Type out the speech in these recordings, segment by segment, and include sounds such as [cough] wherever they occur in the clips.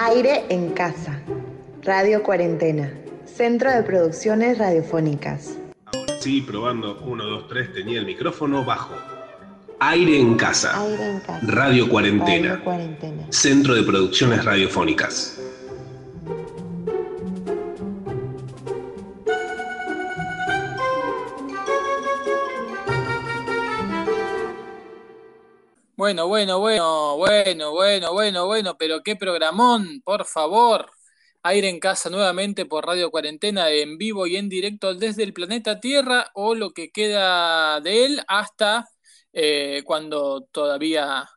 Aire en casa. Radio Cuarentena. Centro de Producciones Radiofónicas. Ahora sí, probando 1, 2, 3, tenía el micrófono bajo. Aire en casa. Aire en casa. Radio Cuarentena. Radio Cuarentena. Centro de Producciones Radiofónicas. Bueno, bueno, bueno, bueno, bueno, bueno, bueno, pero qué programón, por favor. Aire en casa nuevamente por Radio Cuarentena en vivo y en directo desde el planeta Tierra o lo que queda de él hasta eh, cuando todavía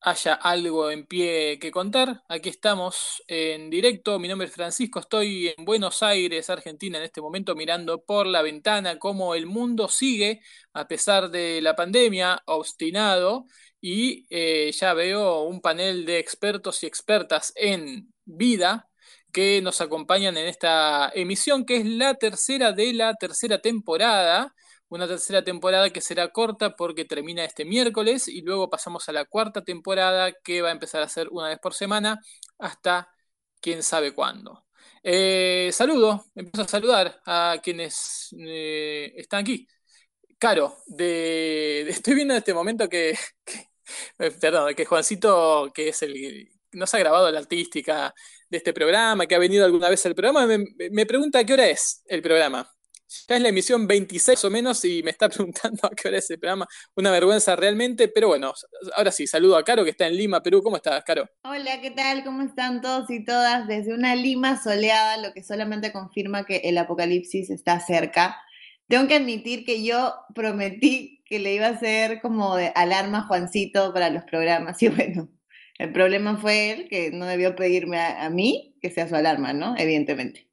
haya algo en pie que contar. Aquí estamos en directo. Mi nombre es Francisco, estoy en Buenos Aires, Argentina, en este momento mirando por la ventana cómo el mundo sigue a pesar de la pandemia, obstinado y eh, ya veo un panel de expertos y expertas en vida que nos acompañan en esta emisión, que es la tercera de la tercera temporada. Una tercera temporada que será corta porque termina este miércoles y luego pasamos a la cuarta temporada que va a empezar a ser una vez por semana hasta quién sabe cuándo. Eh, saludo, empiezo a saludar a quienes eh, están aquí. Caro, de, estoy viendo en este momento que, [laughs] eh, perdón, que Juancito, que es el nos ha grabado la artística de este programa, que ha venido alguna vez al programa, me, pregunta qué hora es el programa. Ya es la emisión 26 o menos y me está [laughs] preguntando a qué hora es el programa. Una vergüenza realmente, pero bueno, ahora sí, saludo a Caro que está en Lima, Perú. ¿Cómo estás, Caro? Hola, ¿qué tal? ¿Cómo están todos y todas? Desde una Lima soleada, lo que solamente confirma que el apocalipsis está cerca. Tengo que admitir que yo prometí que le iba a hacer como de alarma a Juancito para los programas. [laughs] Y bueno, el problema fue él, que no debió pedirme a, a mí que sea su alarma, ¿no? Evidentemente.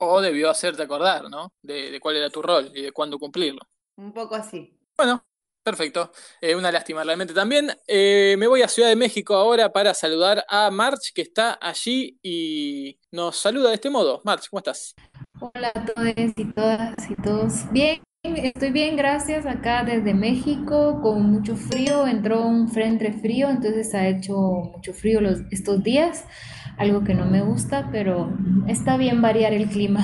O debió hacerte acordar, ¿no? De, de cuál era tu rol y de cuándo cumplirlo. Un poco así. Bueno, perfecto. Eh, una lástima realmente también. Eh, me voy a Ciudad de México ahora para saludar a March, que está allí y nos saluda de este modo. March, ¿cómo estás? Hola a todos y todas y todos. Bien, estoy bien, gracias. Acá desde México con mucho frío. Entró un frente frío, entonces ha hecho mucho frío los, estos días, algo que no me gusta, pero está bien variar el clima.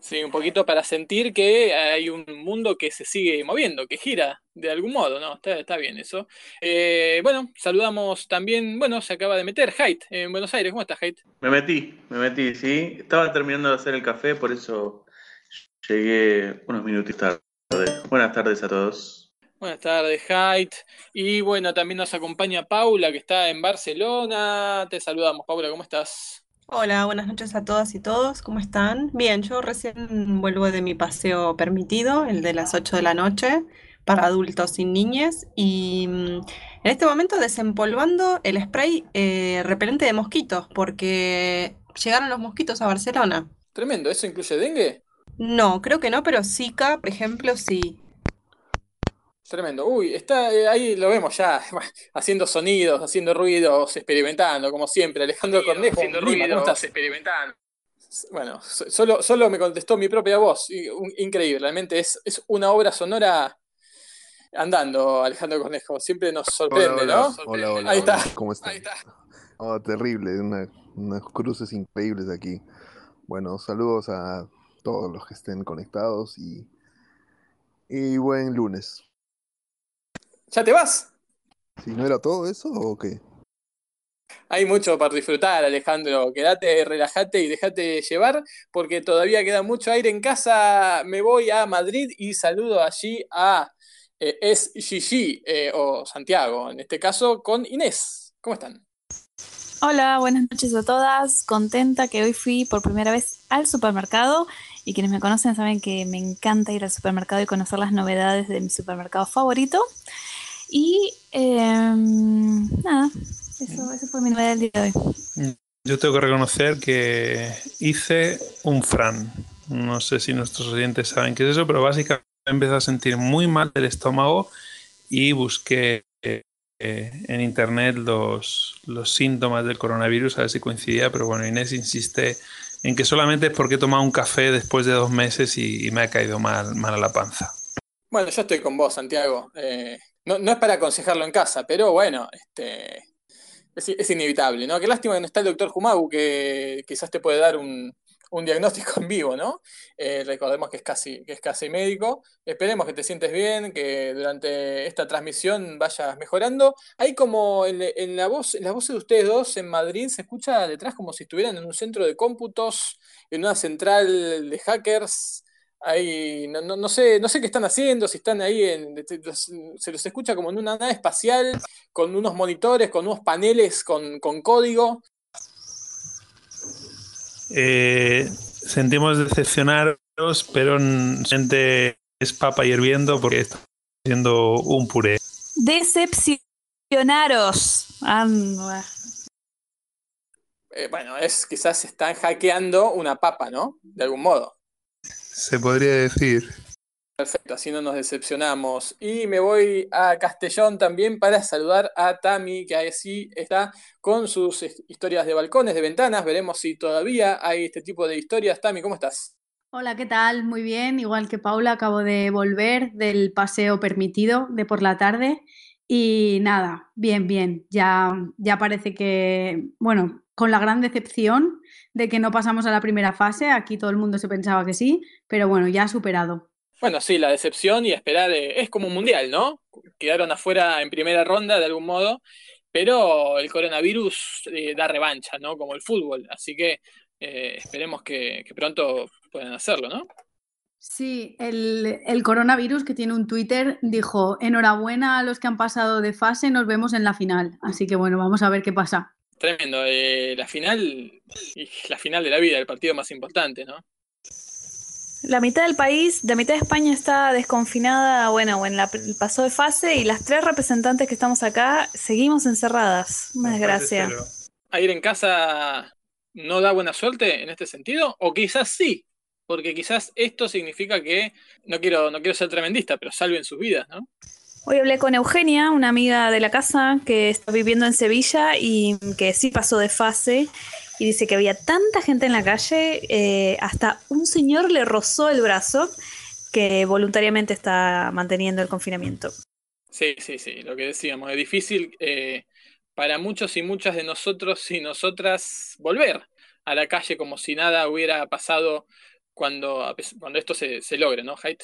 Sí, un poquito para sentir que hay un mundo que se sigue moviendo, que gira de algún modo, ¿no? Está, está bien eso. Eh, bueno, saludamos también, bueno, se acaba de meter Haidt en Buenos Aires. ¿Cómo estás, Haidt? Me metí, me metí, sí. Estaba terminando de hacer el café, por eso llegué unos minutos tarde. Buenas tardes a todos. Buenas tardes, Haidt. Y bueno, también nos acompaña Paula, que está en Barcelona. Te saludamos, Paula, ¿cómo estás? Hola, buenas noches a todas y todos, ¿cómo están? Bien, yo recién vuelvo de mi paseo permitido, el de las 8 de la noche, para adultos sin niñes, y mm, en este momento desempolvando el spray eh, repelente de mosquitos, porque llegaron los mosquitos a Barcelona. Tremendo, ¿eso incluye dengue? No, creo que no, pero Zika, por ejemplo, sí. Tremendo. Uy, está eh, ahí lo vemos ya, [laughs] haciendo sonidos, haciendo ruidos, experimentando, como siempre. Alejandro Cornejo, haciendo Lima, ¿cómo ruidos, estás? experimentando. Bueno, so- solo, solo me contestó mi propia voz. Increíble, realmente es, es una obra sonora andando, Alejandro Cornejo. Siempre nos sorprende, Hola, ¿no? hola, hola, hola, Ahí está. ¿Cómo están? Ahí está. Oh, terrible, una- unos cruces increíbles aquí. Bueno, saludos a todos los que estén conectados y, y buen lunes. ¿Ya te vas? Si no era todo eso o qué? Hay mucho para disfrutar, Alejandro. Quédate, relájate y déjate llevar, porque todavía queda mucho aire en casa. Me voy a Madrid y saludo allí a eh, Es Gigi, eh, o Santiago, en este caso, con Inés. ¿Cómo están? Hola, buenas noches a todas. Contenta que hoy fui por primera vez al supermercado y quienes me conocen saben que me encanta ir al supermercado y conocer las novedades de mi supermercado favorito. Y em, nada, eso, eso fue mi novedad del día de hoy. Yo tengo que reconocer que hice un Fran. No sé si nuestros oyentes saben qué es eso, pero básicamente empecé a sentir muy mal del estómago y busqué eh, eh, en internet los, los síntomas del coronavirus a ver si coincidía, pero bueno, Inés insiste en que solamente es porque he tomado un café después de dos meses y, y me ha caído mal, mal a la panza. Bueno, yo estoy con vos, Santiago. Eh, no, no es para aconsejarlo en casa, pero bueno, este, es, inevitable, ¿no? Qué lástima que no está el doctor Jumagu, que quizás te puede dar un, diagnóstico en vivo, ¿no? Eh, recordemos que es, casi, que es casi médico. Esperemos que te sientes bien, que durante esta transmisión vayas mejorando. Hay como en, la voz, en las voces de ustedes dos en Madrid se escucha detrás como si estuvieran en un centro de cómputos, en una central de hackers Ahí, no, no, sé, no sé qué están haciendo, si están ahí, en, se los escucha como en una nave espacial, con unos monitores, con unos paneles con, código. Eh, sentimos decepcionaros, pero gente es papa hirviendo porque está haciendo un puré. Decepcionaros. Eh, bueno, es quizás están hackeando una papa, ¿no? De algún modo se podría decir. Perfecto, así no nos decepcionamos. Y me voy a Castellón también para saludar a Tami, que ahí sí está con sus historias de balcones, de ventanas. Veremos si todavía hay este tipo de historias. Tami, ¿cómo estás? Hola, ¿qué tal? Muy bien, igual que Paula, acabo de volver del paseo permitido de por la tarde. Y nada, bien, bien. Ya, ya parece que, bueno, con la gran decepción de que no pasamos a la primera fase. Aquí todo el mundo se pensaba que sí, pero bueno, ya ha superado. Bueno, sí, la decepción y esperar eh, es como un mundial, ¿no? Quedaron afuera en primera ronda de algún modo, pero el coronavirus eh, da revancha, ¿no? Como el fútbol. Así que eh, esperemos que, pronto puedan hacerlo, ¿no? Sí, el, el, coronavirus que tiene un Twitter dijo, enhorabuena a los que han pasado de fase, nos vemos en la final. Así que bueno, vamos a ver qué pasa. Tremendo. Eh, la final, la final de la vida, el partido más importante, ¿no? La mitad del país, la mitad de España está desconfinada, bueno, en la pasó de fase y las tres representantes que estamos acá seguimos encerradas. Una desgracia. ¿A ir en casa no da buena suerte en este sentido? O quizás sí, porque quizás esto significa que, no quiero, no quiero ser tremendista, pero salven sus vidas, ¿no? Hoy hablé con Eugenia, una amiga de la casa que está viviendo en Sevilla y que sí pasó de fase y dice que había tanta gente en la calle, eh, hasta un señor le rozó el brazo que voluntariamente está manteniendo el confinamiento. Sí, sí, sí, lo que decíamos, es difícil eh, para muchos y muchas de nosotros y nosotras volver a la calle como si nada hubiera pasado cuando, cuando esto se, se logre, ¿no, Haidt?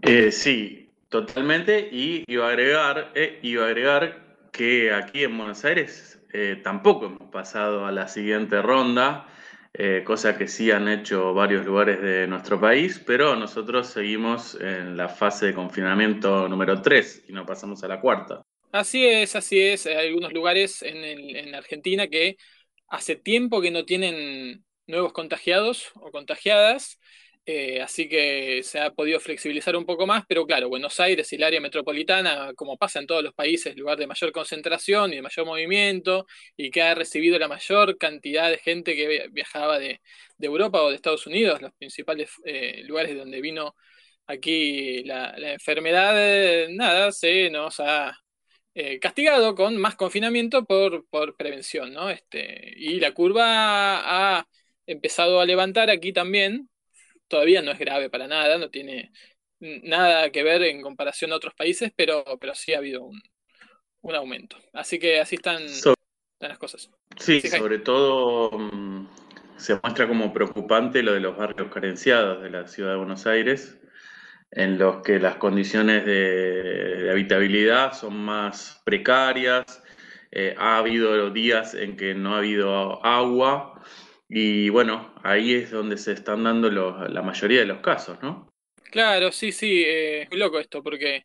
Eh, sí, Totalmente, y iba a agregar, eh, iba a agregar que aquí en Buenos Aires eh, tampoco hemos pasado a la siguiente ronda, eh, cosa que sí han hecho varios lugares de nuestro país, pero nosotros seguimos en la fase de confinamiento número 3 y no pasamos a la cuarta. Así es, así es. Hay algunos lugares en Argentina que hace tiempo que no tienen nuevos contagiados o contagiadas eh, así que se ha podido flexibilizar un poco más, pero claro, Buenos Aires y el área metropolitana, como pasa en todos los países, lugar de mayor concentración y de mayor movimiento, y que ha recibido la mayor cantidad de gente que viajaba de, Europa o de Estados Unidos, los principales eh, lugares donde vino aquí la, enfermedad, nada, se nos ha eh, castigado con más confinamiento por, por prevención, ¿no? Este, y la curva ha empezado a levantar aquí también, todavía no es grave para nada, no tiene nada que ver en comparación a otros países, pero, pero sí ha habido un, aumento. Así que así están, las cosas. Sí, sobre todo mm, se muestra como preocupante lo de los barrios carenciados de la ciudad de Buenos Aires, en los que las condiciones de, habitabilidad son más precarias. Eh, ha habido días en que no ha habido agua y bueno, ahí es donde se están dando la mayoría de los casos, ¿no? Claro, sí, sí, eh, muy loco esto, porque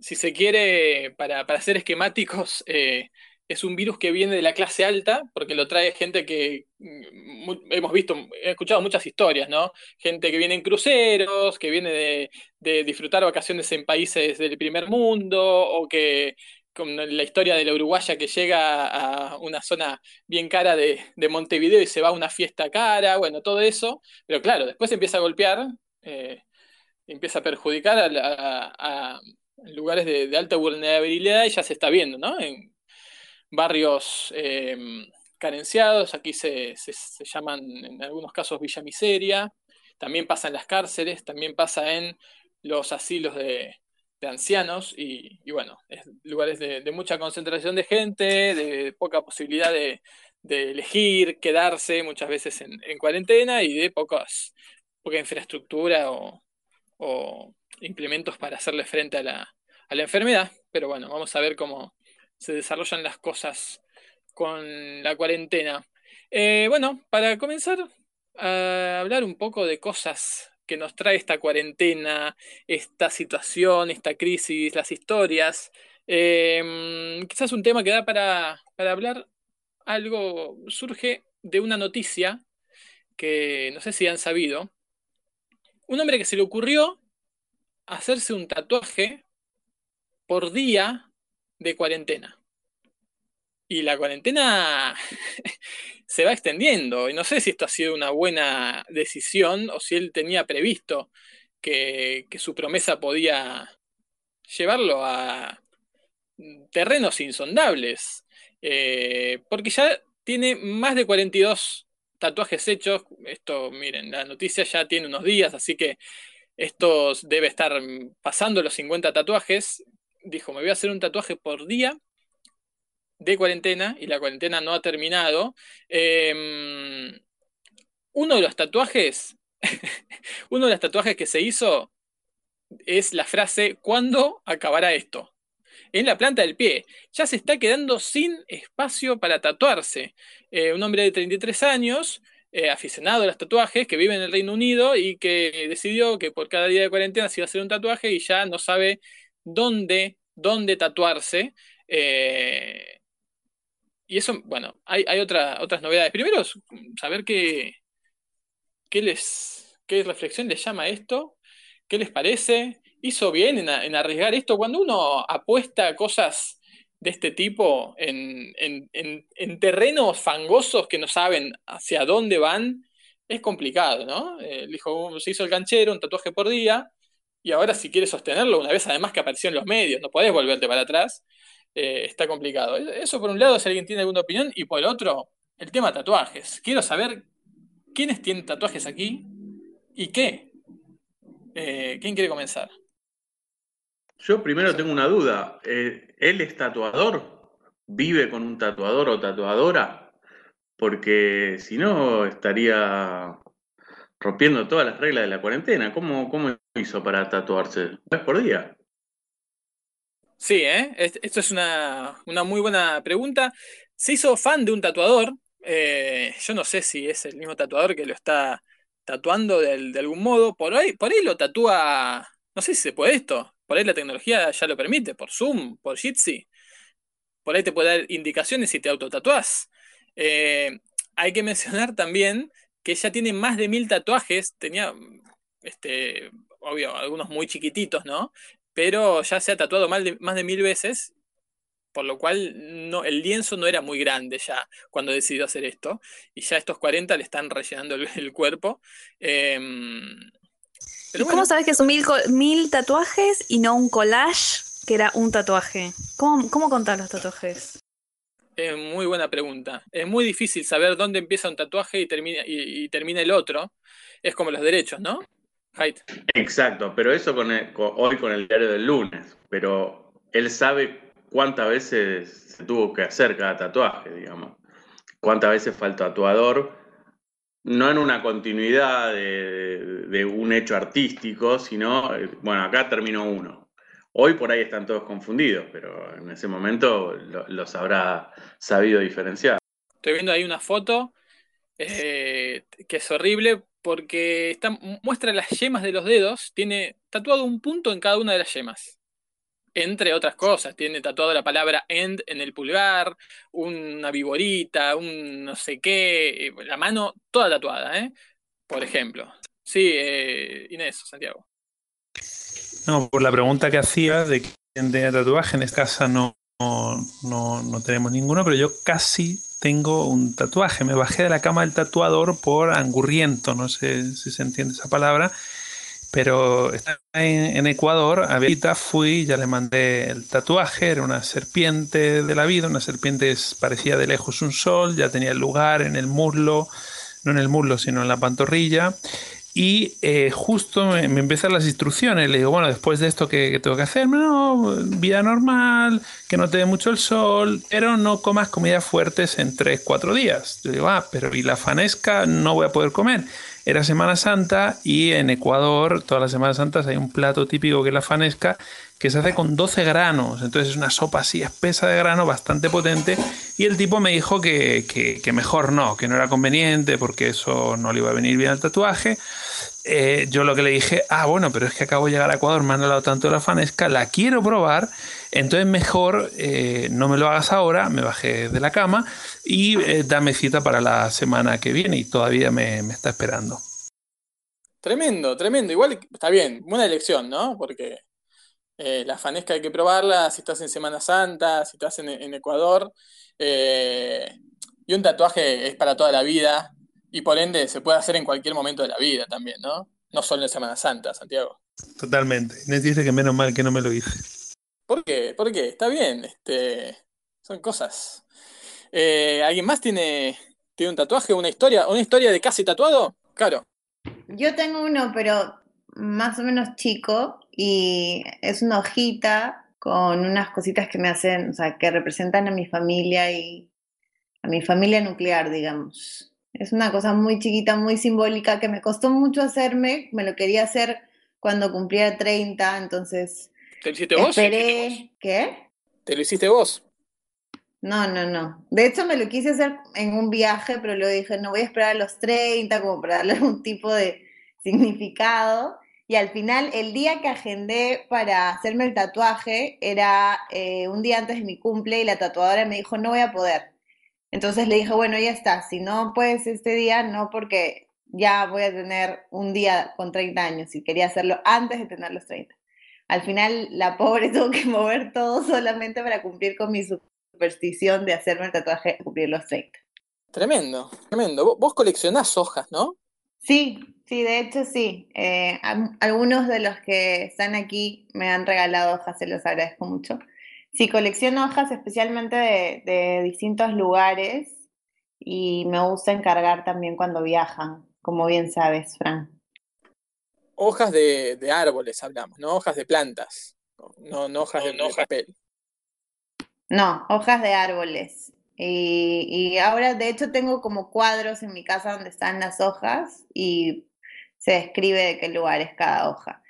si se quiere, para, para ser esquemáticos, eh, es un virus que viene de la clase alta, porque lo trae gente que mm, hemos visto, he escuchado muchas historias, ¿no? Gente que viene en cruceros, que viene de, de disfrutar vacaciones en países del primer mundo, o que con la historia de la uruguaya que llega a una zona bien cara de, Montevideo y se va a una fiesta cara, bueno, todo eso, pero claro, después empieza a golpear, eh, empieza a perjudicar a, lugares de, alta vulnerabilidad y ya se está viendo, ¿no? En barrios em, carenciados, aquí se, llaman en algunos casos Villa Miseria, también pasa en las cárceles, también pasa en los asilos de, de ancianos y, bueno, lugares de, mucha concentración de gente, de poca posibilidad de, elegir, quedarse muchas veces en, cuarentena y de pocas, poca infraestructura o, implementos para hacerle frente a la, a la enfermedad. Pero bueno, vamos a ver cómo se desarrollan las cosas con la cuarentena. Eh, bueno, para comenzar a hablar un poco de cosas que nos trae esta cuarentena, esta situación, esta crisis, las historias. Em, quizás un tema que da para, hablar algo surge de una noticia que no sé si han sabido. Un hombre que se le ocurrió hacerse un tatuaje por día de cuarentena. Y la cuarentena [laughs] se va extendiendo. Y no sé si esto ha sido una buena decisión o si él tenía previsto que, su promesa podía llevarlo a terrenos insondables. Eh, porque ya tiene más de 42 tatuajes hechos. Esto, miren, la noticia ya tiene unos días, así que esto debe estar pasando los 50 tatuajes. Dijo, me voy a hacer un tatuaje por día de cuarentena y la cuarentena no ha terminado. Em, uno de los tatuajes, [laughs] uno de los tatuajes que se hizo es la frase ¿cuándo acabará esto? En la planta del pie. Ya se está quedando sin espacio para tatuarse. Eh, un hombre de 33 años, eh, aficionado a los tatuajes, que vive en el Reino Unido y que decidió que por cada día de cuarentena se iba a hacer un tatuaje y ya no sabe dónde, dónde tatuarse. Eh, y eso, bueno, hay, otras novedades. Primero, saber qué, qué, les, qué reflexión les llama esto, qué les parece. ¿Hizo bien en, arriesgar esto? Cuando uno apuesta cosas de este tipo en, terrenos fangosos que no saben hacia dónde van, es complicado, ¿no? Eh, se hizo el canchero, un tatuaje por día, y ahora si quieres sostenerlo, una vez además que apareció en los medios, no podés volverte para atrás. Eh, está complicado. Eso por un lado, si alguien tiene alguna opinión, y por el otro, el tema tatuajes. Quiero saber quiénes tienen tatuajes aquí y qué. Eh, ¿Quién quiere comenzar? Yo primero tengo una duda. Eh, ¿Él es tatuador? ¿Vive con un tatuador o tatuadora? Porque si no, estaría rompiendo todas las reglas de la cuarentena. ¿Cómo, cómo hizo para tatuarse? ¿Una vez por día? Sí, ¿eh? Esto es una, muy buena pregunta. Se hizo fan de un tatuador. Eh, yo no sé si es el mismo tatuador que lo está tatuando de, algún modo. Por ahí, por ahí lo tatúa. No sé si se puede esto. Por ahí la tecnología ya lo permite. Por Zoom, por Jitsi. Por ahí te puede dar indicaciones si te autotatuás. Eh, hay que mencionar también que ella tiene más de mil tatuajes. Tenía, este, obvio, algunos muy chiquititos, ¿no? Pero ya se ha tatuado más de, más de mil veces, por lo cual no, el lienzo no era muy grande ya cuando decidió hacer esto, y ya estos 40 le están rellenando el, cuerpo. ¿Y cómo sabes que son mil, mil tatuajes y no un collage que era un tatuaje? ¿Cómo, cómo contar los tatuajes? Es muy buena pregunta. Es muy difícil saber dónde empieza un tatuaje y termina, y termina el otro. Es como los derechos, ¿no? Exacto, pero eso con hoy con el diario del lunes, pero él sabe cuántas veces se tuvo que hacer cada tatuaje, digamos, cuántas veces fue el tatuador, no en una continuidad de, un hecho artístico, sino, bueno, acá terminó uno. Hoy por ahí están todos confundidos, pero en ese momento los habrá sabido diferenciar. Estoy viendo ahí una foto eh, que es horrible porque está, muestra las yemas de los dedos, tiene tatuado un punto en cada una de las yemas. Entre otras cosas, tiene tatuado la palabra end en el pulgar, una viborita, un no sé qué, eh, la mano toda tatuada, ¿eh? Por ejemplo. Sí, eh, Inés, Santiago. No, por la pregunta que hacía de quién tenía tatuaje, en esta casa no, no, no tenemos ninguno, pero yo casi tengo un tatuaje. Me bajé de la cama del tatuador por angurriento, no sé si se entiende esa palabra, pero estaba en, Ecuador, ahorita fui, ya le mandé el tatuaje, era una serpiente de la vida, una serpiente parecía de lejos un sol, ya tenía el lugar en el muslo, no en el muslo, sino en la pantorrilla. Y eh, justo me, me, empiezan las instrucciones. Le digo, bueno, después de esto, ¿qué, tengo que hacer? No, vida normal, que no te dé mucho el sol, pero no comas comidas fuertes en 3-4 días. Yo digo, ah, pero ¿y la fanesca no voy a poder comer? Era Semana Santa y en Ecuador, todas las Semanas Santas, hay un plato típico que es la fanesca, que se hace con 12 granos. Entonces es una sopa así espesa de grano, bastante potente. Y el tipo me dijo que, que, mejor no, que no era conveniente porque eso no le iba a venir bien al tatuaje. Eh, yo lo que le dije, ah, bueno, pero es que acabo de llegar a Ecuador, me han hablado tanto de la fanesca, la quiero probar, entonces mejor eh, no me lo hagas ahora, me bajé de la cama y eh, dame cita para la semana que viene y todavía me, me, está esperando. Tremendo, tremendo. Igual está bien, buena elección, ¿no? Porque eh, la fanesca hay que probarla si estás en Semana Santa, si estás en, en Ecuador. y un tatuaje es para toda la vida, y por ende se puede hacer en cualquier momento de la vida también, ¿no? No solo en Semana Santa, Santiago. Totalmente. Nes dice que menos mal que no me lo hice. ¿Por qué? ¿Por qué? Está bien. Este, son cosas. Eh, ¿Alguien más tiene, tiene un tatuaje, una historia, una historia de casi tatuado? Claro. Yo tengo uno, pero más o menos chico y es una hojita con unas cositas que me hacen, o sea, que representan a mi familia y a mi familia nuclear, digamos. Es una cosa muy chiquita, muy simbólica, que me costó mucho hacerme. Me lo quería hacer cuando cumplía 30, entonces... ¿Te lo hiciste vos? Esperé... ¿Qué? ¿Te lo hiciste vos? No, no, no. De hecho, me lo quise hacer en un viaje, pero luego dije, no voy a esperar a los 30 como para darle [laughs] algún tipo de significado. Y al final, el día que agendé para hacerme el tatuaje era eh, un día antes de mi cumple y la tatuadora me dijo, no voy a poder. Entonces le dije, bueno, ya está, si no puedes este día, no porque ya voy a tener un día con 30 años y quería hacerlo antes de tener los 30. Al final la pobre [laughs] tuvo que mover todo solamente para cumplir con mi superstición de hacerme el tatuaje de cumplir los 30. Tremendo, tremendo. Vos coleccionás hojas, ¿no? Sí, sí, de hecho sí. Eh, algunos de los que están aquí me han regalado hojas, se los agradezco mucho. Sí, colecciono hojas especialmente de, de, distintos lugares y me gusta encargar también cuando viajan, como bien sabes, Fran. Hojas de, de árboles hablamos, ¿no? Hojas de plantas, no, no hojas de, no, de papel. No, hojas de árboles. Y, y ahora, de hecho, tengo como cuadros en mi casa donde están las hojas y se describe de qué lugar es cada hoja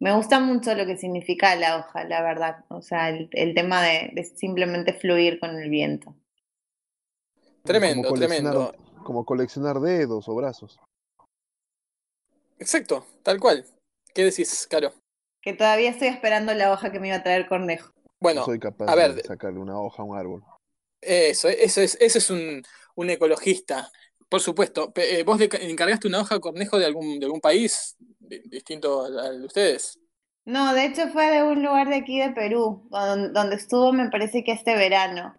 me gusta mucho lo que significa la hoja, la verdad. O sea, el, el tema de, de, simplemente fluir con el viento. Tremendo, como tremendo. Como coleccionar dedos o brazos. Exacto, tal cual. ¿Qué decís, Caro? Que todavía estoy esperando la hoja que me iba a traer Cornejo. Bueno, no soy capaz a ver, de sacarle una hoja a un árbol. Eso, eso es, eso es un, un ecologista. Por supuesto. Eh, ¿Vos encargaste una hoja Cornejo de algún, de algún país distinto al de ustedes? No, de hecho fue de un lugar de aquí de Perú, donde estuvo me parece que este verano.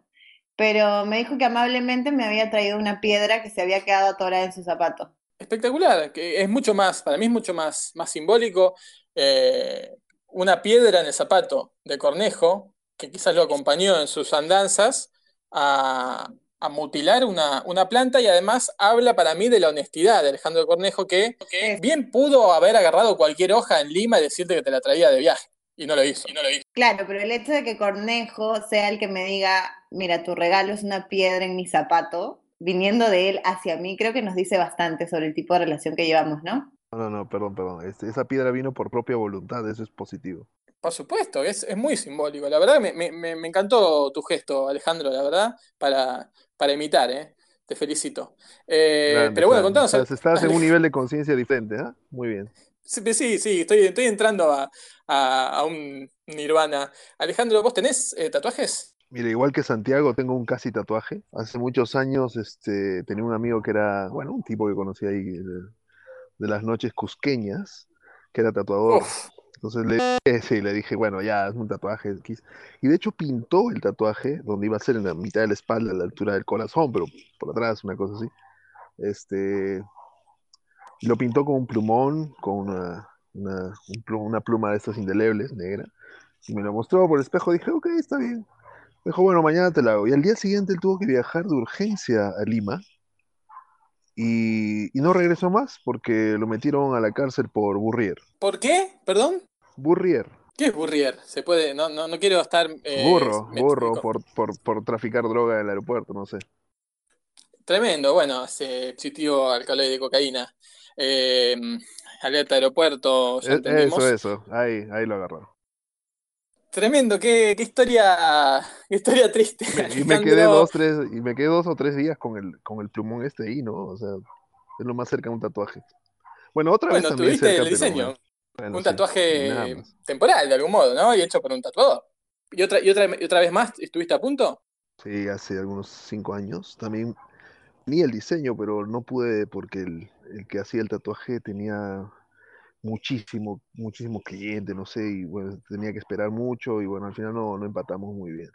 Pero me dijo que amablemente me había traído una piedra que se había quedado atorada en su zapato. Espectacular, que es mucho más, para mí es mucho más, más simbólico. Eh, una piedra en el zapato de Cornejo, que quizás lo acompañó en sus andanzas, a, a mutilar una, una, planta y además habla para mí de la honestidad de Alejandro Cornejo que bien pudo haber agarrado cualquier hoja en Lima y decirte que te la traía de viaje. Y no lo hizo, y no lo hizo. Claro, pero el hecho de que Cornejo sea el que me diga, mira, tu regalo es una piedra en mi zapato, viniendo de él hacia mí, creo que nos dice bastante sobre el tipo de relación que llevamos, ¿no? No, no, no, perdón, perdón. Este, esa piedra vino por propia voluntad, eso es positivo. Por supuesto, es, es muy simbólico. La verdad me, me, me, encantó tu gesto, Alejandro, la verdad, para, para imitar, ¿eh? Te felicito. Eh, Grande, pero bueno, contanos. Estás, estás en un nivel de conciencia diferente, ¿eh? Muy bien. Sí, sí, sí estoy, estoy entrando a, a, a, un nirvana. Alejandro, ¿vos tenés eh, tatuajes? Mira, igual que Santiago, tengo un casi tatuaje. Hace muchos años este, tenía un amigo que era, bueno, un tipo que conocí ahí de, de las noches cusqueñas, que era tatuador. Uf. Entonces le, dije, bueno, ya, es un tatuaje. Y de hecho pintó el tatuaje donde iba a ser en la mitad de la espalda, a la altura del corazón, pero por atrás, una cosa así. Este, lo pintó con un plumón, con una, una, un plum, una pluma de estas indelebles, negra. Y me lo mostró por el espejo. Dije, ok, está bien. Dijo, bueno, mañana te la hago. Y al día siguiente tuvo que viajar de urgencia a Lima y, y no regresó más porque lo metieron a la cárcel por burrier. ¿Por qué? ¿Perdón? Burrier. ¿Qué es burrier? Se puede, no, no, no quiero estar. eh, Burro, burro, por, por, por traficar droga en el aeropuerto, no sé. Tremendo, bueno, ese positivo alcaloide de cocaína. Eh, alerta aeropuerto, ya E-. Eso, eso, ahí, ahí lo agarraron. Tremendo, qué, qué historia, qué historia triste. Y me quedé dos, tres, y me quedé dos o tres días con el, con el plumón este ahí, ¿no? O sea, es lo más cerca de un tatuaje. Bueno, otra vez Bueno, también tuviste cerca, el diseño. bueno, bueno, un tatuaje temporal, de algún modo, ¿no? Y hecho por un tatuador. ¿Y otra, y otra, y otra vez más estuviste a punto? Sí, hace algunos cinco años. También ni el diseño, pero no pude porque el, el que hacía el tatuaje tenía muchísimo, muchísimo cliente, no sé, y bueno, tenía que esperar mucho y bueno, al final no, no empatamos muy bien.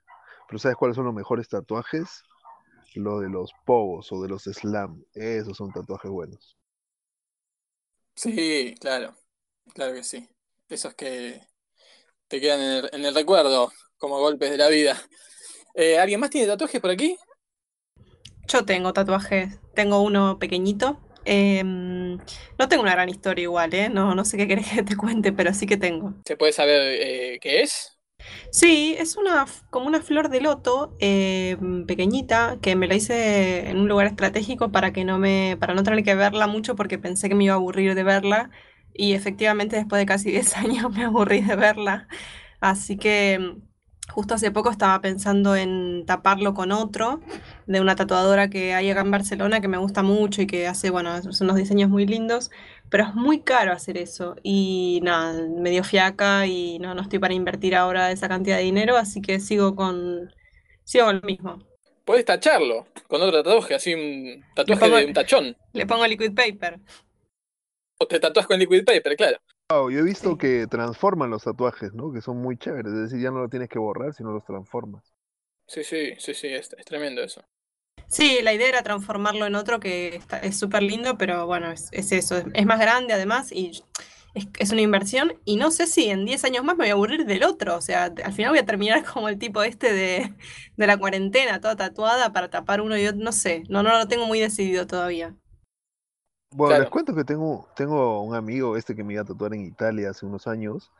Pero ¿sabes cuáles son los mejores tatuajes? Lo de los pogos o de los slam. Esos son tatuajes buenos. Sí, claro, claro que sí. Esos que te quedan en el, en el recuerdo como golpes de la vida. Eh, ¿alguien más tiene tatuajes por aquí? Yo tengo tatuajes, tengo uno pequeñito. Em, no tengo una gran historia igual, ¿eh? No, no sé qué querés que te cuente, pero sí que tengo. ¿Se puede saber eh, qué es? Sí, es una como una flor de loto em, pequeñita que me la hice en un lugar estratégico para que no me, para no tener que verla mucho porque pensé que me iba a aburrir de verla y efectivamente después de casi [laughs] 10 años me aburrí de verla. Así que em, justo hace poco estaba pensando en taparlo con otro de una tatuadora que hay acá en Barcelona que me gusta mucho y que hace, bueno, es- unos diseños muy lindos, pero es muy caro hacer eso y nada, me dio fiaca y no, no estoy para invertir ahora esa cantidad de dinero, así que sigo con, sigo con lo mismo. Puedes tacharlo con otro tatuaje, así un tatuaje pongo- de un tachón. Le pongo liquid paper. O te tatúas con liquid paper, claro. Wow, yo he visto que transforman los tatuajes, ¿no? Que son muy chéveres, es decir, ya no lo tienes que borrar, sino los transformas. Sí, sí, sí, sí, es, es tremendo eso. Sí, la idea era transformarlo en otro que está- es súper lindo, pero bueno, es, es eso, es, es más grande además y es, es una inversión y no sé si en 10 años más me voy a aburrir del otro, o sea, al final voy a terminar [laughs] como el tipo este de, de la cuarentena, toda tatuada para tapar uno y otro, no sé, no, no lo tengo muy decidido todavía. Bueno, Claro. les cuento que tengo, tengo un amigo este que me iba a tatuar en Italia hace unos años,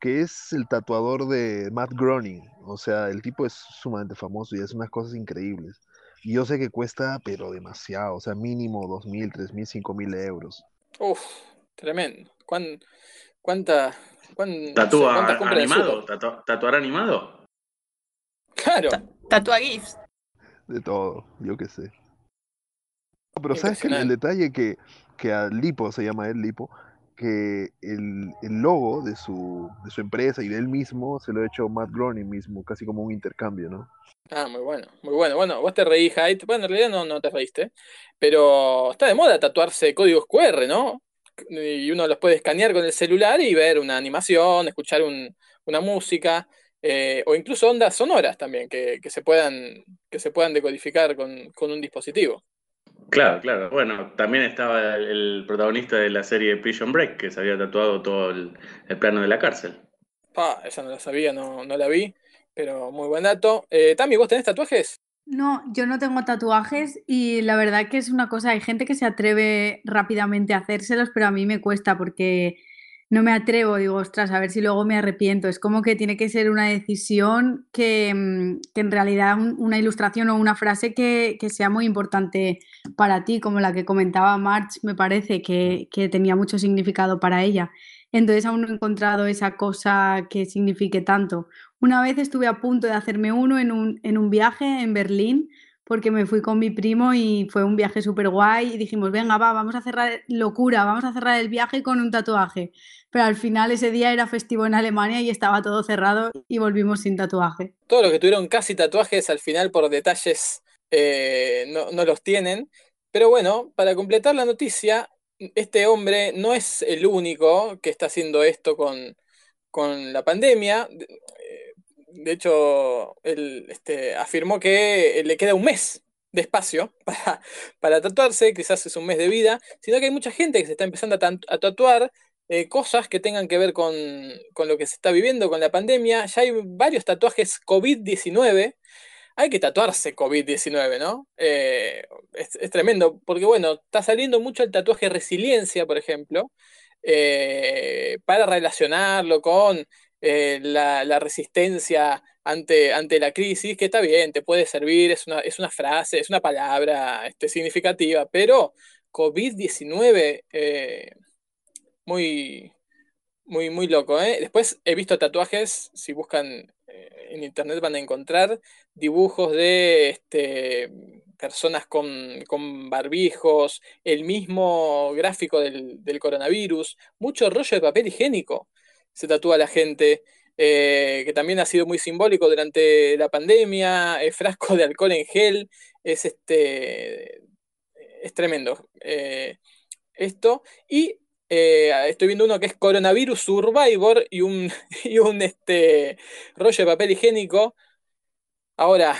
que es el tatuador de Matt Groening. O sea, el tipo es sumamente famoso y hace unas cosas increíbles. Y yo sé que cuesta, pero demasiado, o sea, mínimo 2.000, 3.000, 5.000 euros. Uf, tremendo. ¿Cuán, cuánta, cuán- no sé, ¿Tatúa cuántas compras de animado? ¿Tatuar animado? Claro. Tatua GIFs. De todo, yo qué sé. No, Pero sabes que el, detalle que, que a Lipo, se llama él Lipo, que el, el logo de su, de su empresa y de él mismo se lo ha hecho Matt Groening mismo, casi como un intercambio, ¿no? Ah, muy bueno, muy bueno. Bueno, vos te reí, Hyde. Bueno, en realidad no, no te reíste. Pero está de moda tatuarse códigos QR, ¿no? Y uno los puede escanear con el celular y ver una animación, escuchar un- una música, eh, o incluso ondas sonoras también, que, que se puedan, que se puedan decodificar con, con un dispositivo. Claro, claro. Bueno, también estaba el, el protagonista de la serie Prison Break, que se había tatuado todo el, el plano de la cárcel. Ah, esa no la sabía, no, no la vi, pero muy buen dato. Eh, Tami, ¿vos tenés tatuajes? No, yo no tengo tatuajes y la verdad que es una cosa, hay gente que se atreve rápidamente a hacérselos, pero a mí me cuesta porque no me atrevo, digo, ostras, a ver si luego me arrepiento. Es como que tiene que ser una decisión que, mm, que en realidad un- una ilustración o una frase que, que sea muy importante para ti, como la que comentaba March, me parece que, que tenía mucho significado para ella. Entonces aún no he encontrado esa cosa que signifique tanto. Una vez estuve a punto de hacerme uno en un, en un viaje en Berlín, porque me fui con mi primo y fue un viaje súper guay y dijimos, venga, va, vamos a cerrar, locura, vamos a cerrar el viaje con un tatuaje. Pero al final ese día era festivo en Alemania y estaba todo cerrado y volvimos sin tatuaje. Todos los que tuvieron casi tatuajes al final por detalles eh, no, no los tienen. Pero bueno, para completar la noticia, este hombre no es el único que está haciendo esto con, con la pandemia. De, eh, hecho, él este, afirmó que le queda un mes de espacio [laughs] para, para tatuarse, quizás es un mes de vida, sino que hay mucha gente que se está empezando a, tatuar eh, cosas que tengan que ver con, con lo que se está viviendo con la pandemia. Ya hay varios tatuajes COVID-19, hay que tatuarse COVID-19, ¿no? Eh, es, tremendo, porque bueno, está saliendo mucho el tatuaje resiliencia, por ejemplo, eh, para relacionarlo con eh, la, resistencia ante, ante la crisis, que está bien, te puede servir, es una, es una frase, es una palabra este, significativa, pero COVID-19, muy, muy, muy loco, ¿eh? Después he visto tatuajes, si buscan en internet van a encontrar dibujos de este, personas con, barbijos, el mismo gráfico del, coronavirus, mucho rollo de papel higiénico se tatúa la gente. Eh, que también ha sido muy simbólico durante la pandemia, el frasco de alcohol en gel, es este es tremendo eh, esto. Y eh, estoy viendo uno que es Coronavirus Survivor y un, [laughs] y un este, rollo de papel higiénico. Ahora,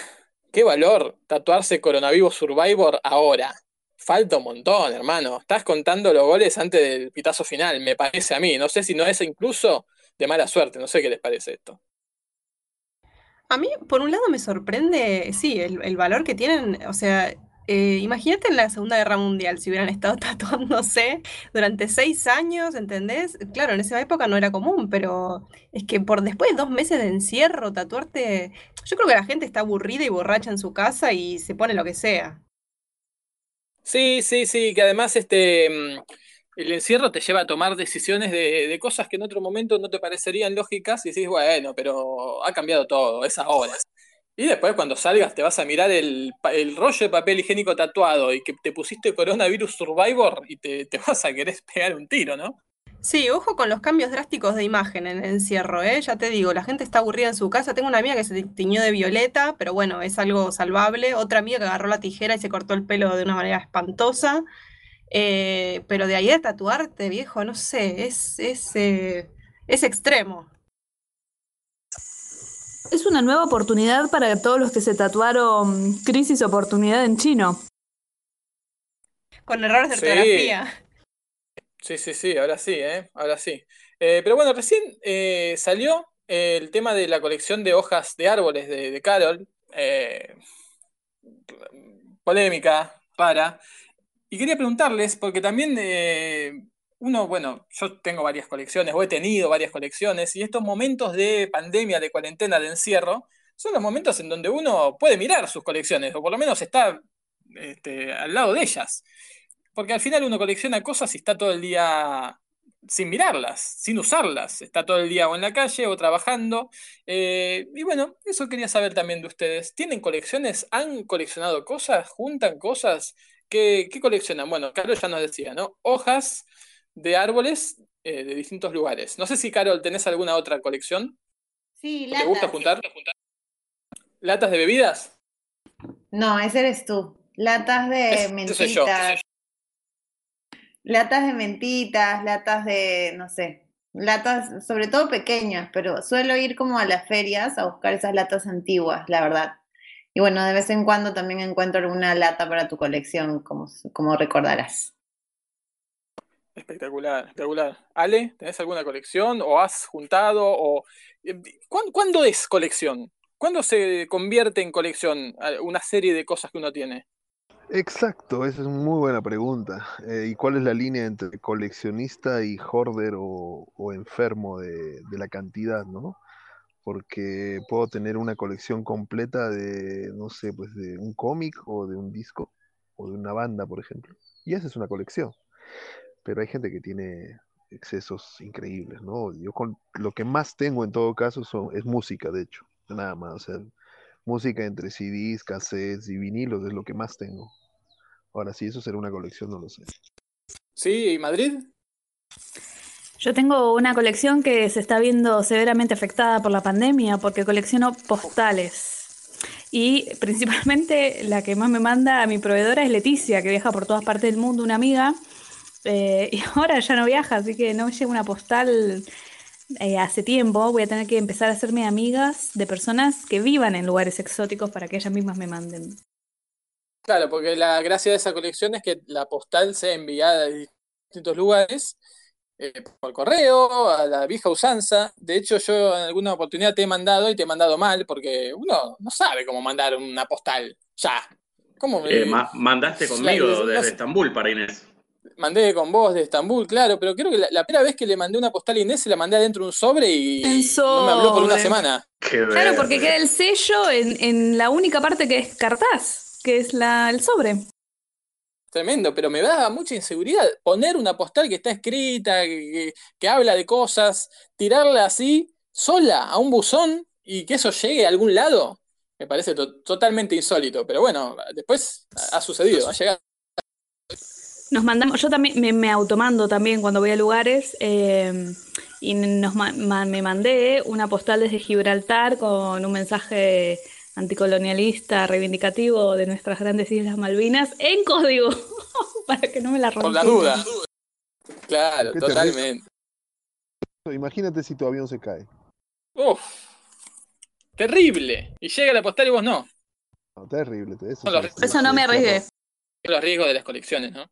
qué valor tatuarse Coronavirus Survivor ahora. Falta un montón, hermano. Estás contando los goles antes del pitazo final, me parece a mí. No sé si no es incluso de mala suerte, no sé qué les parece esto. A mí, por un lado, me sorprende, sí, el, valor que tienen, o sea, eh, imagínate en la Segunda Guerra Mundial, si hubieran estado [laughs] tatuándose durante seis años, ¿entendés? Claro, en esa época no era común, pero es que por después de dos meses de encierro, tatuarte, yo creo que la gente está aburrida y borracha en su casa y se pone lo que sea. Sí, sí, sí, que además este mm, el encierro te lleva a tomar decisiones de, de cosas que en otro momento no te parecerían lógicas y decís, bueno, pero ha cambiado todo, es ahora. Y después cuando salgas te vas a mirar el, rollo de papel higiénico tatuado y que te pusiste coronavirus survivor y te, vas a querer pegar un tiro, ¿no? Sí, ojo con los cambios drásticos de imagen en el encierro, ¿eh? Ya te digo, la gente está aburrida en su casa. Tengo una amiga que se tiñó de violeta, pero bueno, es algo salvable. Otra amiga que agarró la tijera y se cortó el pelo de una manera espantosa. Eh, pero de ahí a tatuarte, viejo, no sé, es, es, eh, es extremo. Es una nueva oportunidad para todos los que se tatuaron crisis oportunidad en chino. Con errores de ortografía. Sí, sí, sí, ahora sí, ¿eh? Ahora sí. Eh, pero bueno, recién eh, salió el tema de la colección de hojas de árboles de, Carol. Eh, polémica para. Y quería preguntarles, porque también uno, bueno, yo tengo varias colecciones, o he tenido varias colecciones, y estos momentos de pandemia, de cuarentena, de encierro, son los momentos en donde uno puede mirar sus colecciones, o por lo menos está este, al lado de ellas. Porque al final uno colecciona cosas y está todo el día sin mirarlas, sin usarlas. Está todo el día o en la calle o trabajando. Eh, y bueno, eso quería saber también de ustedes. ¿Tienen colecciones? ¿Han coleccionado cosas? ¿Juntan cosas? ¿Qué, qué coleccionan? Bueno, Carlos ya nos decía, ¿no? Hojas de árboles eh, de distintos lugares. No sé si, Carol, tenés alguna otra colección. Sí, latas. ¿Te gusta juntar? ¿Latas de bebidas? No, ese eres tú. Latas de mentitas. Latas de mentitas, latas de, no sé, latas, sobre todo pequeñas, pero suelo ir como a las ferias a buscar esas latas antiguas, la verdad. Y bueno, de vez en cuando también encuentro alguna lata para tu colección, como, como recordarás. Espectacular, espectacular. Ale, ¿tenés alguna colección o has juntado o eh, ¿cuándo, es colección? ¿Cuándo se convierte en colección una serie de cosas que uno tiene? Exacto, esa es muy buena pregunta. Eh, ¿Y cuál es la línea entre coleccionista y hoarder o, enfermo de, la cantidad, no? Porque puedo tener una colección completa de, no sé, pues de un cómic o de un disco o de una banda, por ejemplo. Y esa es una colección pero hay gente que tiene excesos increíbles, ¿no? Yo con lo que más tengo en todo caso son, es música, de hecho, nada más, o música entre CDs, cassettes y vinilos es lo que más tengo. Ahora sí, eso será una colección, no lo sé. Sí, ¿y Madrid? Yo tengo una colección que se está viendo severamente afectada por la pandemia porque colecciono postales. Y principalmente [laughs] la que más me manda a mi proveedora es Leticia, que viaja por todas partes del mundo, una amiga eh, y ahora ya no viaja, así que no me llega una postal eh, hace tiempo. Voy a tener que empezar a hacerme amigas de personas que vivan en lugares exóticos para que ellas mismas me manden. Claro, porque la gracia de esa colección es que la postal sea enviada a distintos lugares eh, por correo, a la vieja usanza. De hecho, yo en alguna oportunidad te he mandado y te he mandado mal, porque uno no sabe cómo mandar una postal. Ya. ¿Cómo me- Eh, ma- mandaste conmigo desde sé. Estambul para Inés. Mandé con vos de Estambul, claro, pero creo que la, la primera vez que le mandé una postal a Inés se la mandé adentro de un sobre y no me habló por una semana. Qué Claro, porque queda el sello en, en la única parte que descartás, que es la, el sobre. Tremendo, pero me da mucha inseguridad poner una postal que está escrita, que, que- que habla de cosas, tirarla así, sola, a un buzón y que eso llegue a algún lado. Me parece to- totalmente insólito, pero bueno, después ha sucedido, ha llegado. Nos mandamos, yo también me, me automando también cuando voy a lugares eh, y nos ma- me mandé una postal desde Gibraltar con un mensaje anticolonialista reivindicativo de nuestras grandes Islas Malvinas en código [laughs] para que no me la Por la rompieran. duda. Claro, totalmente. Imagínate si tu avión se cae. Uf, terrible. Y llega la postal y vos no. No, terrible. Eso, los, es- Eso no me arriesgué. los riesgos de las colecciones, ¿no?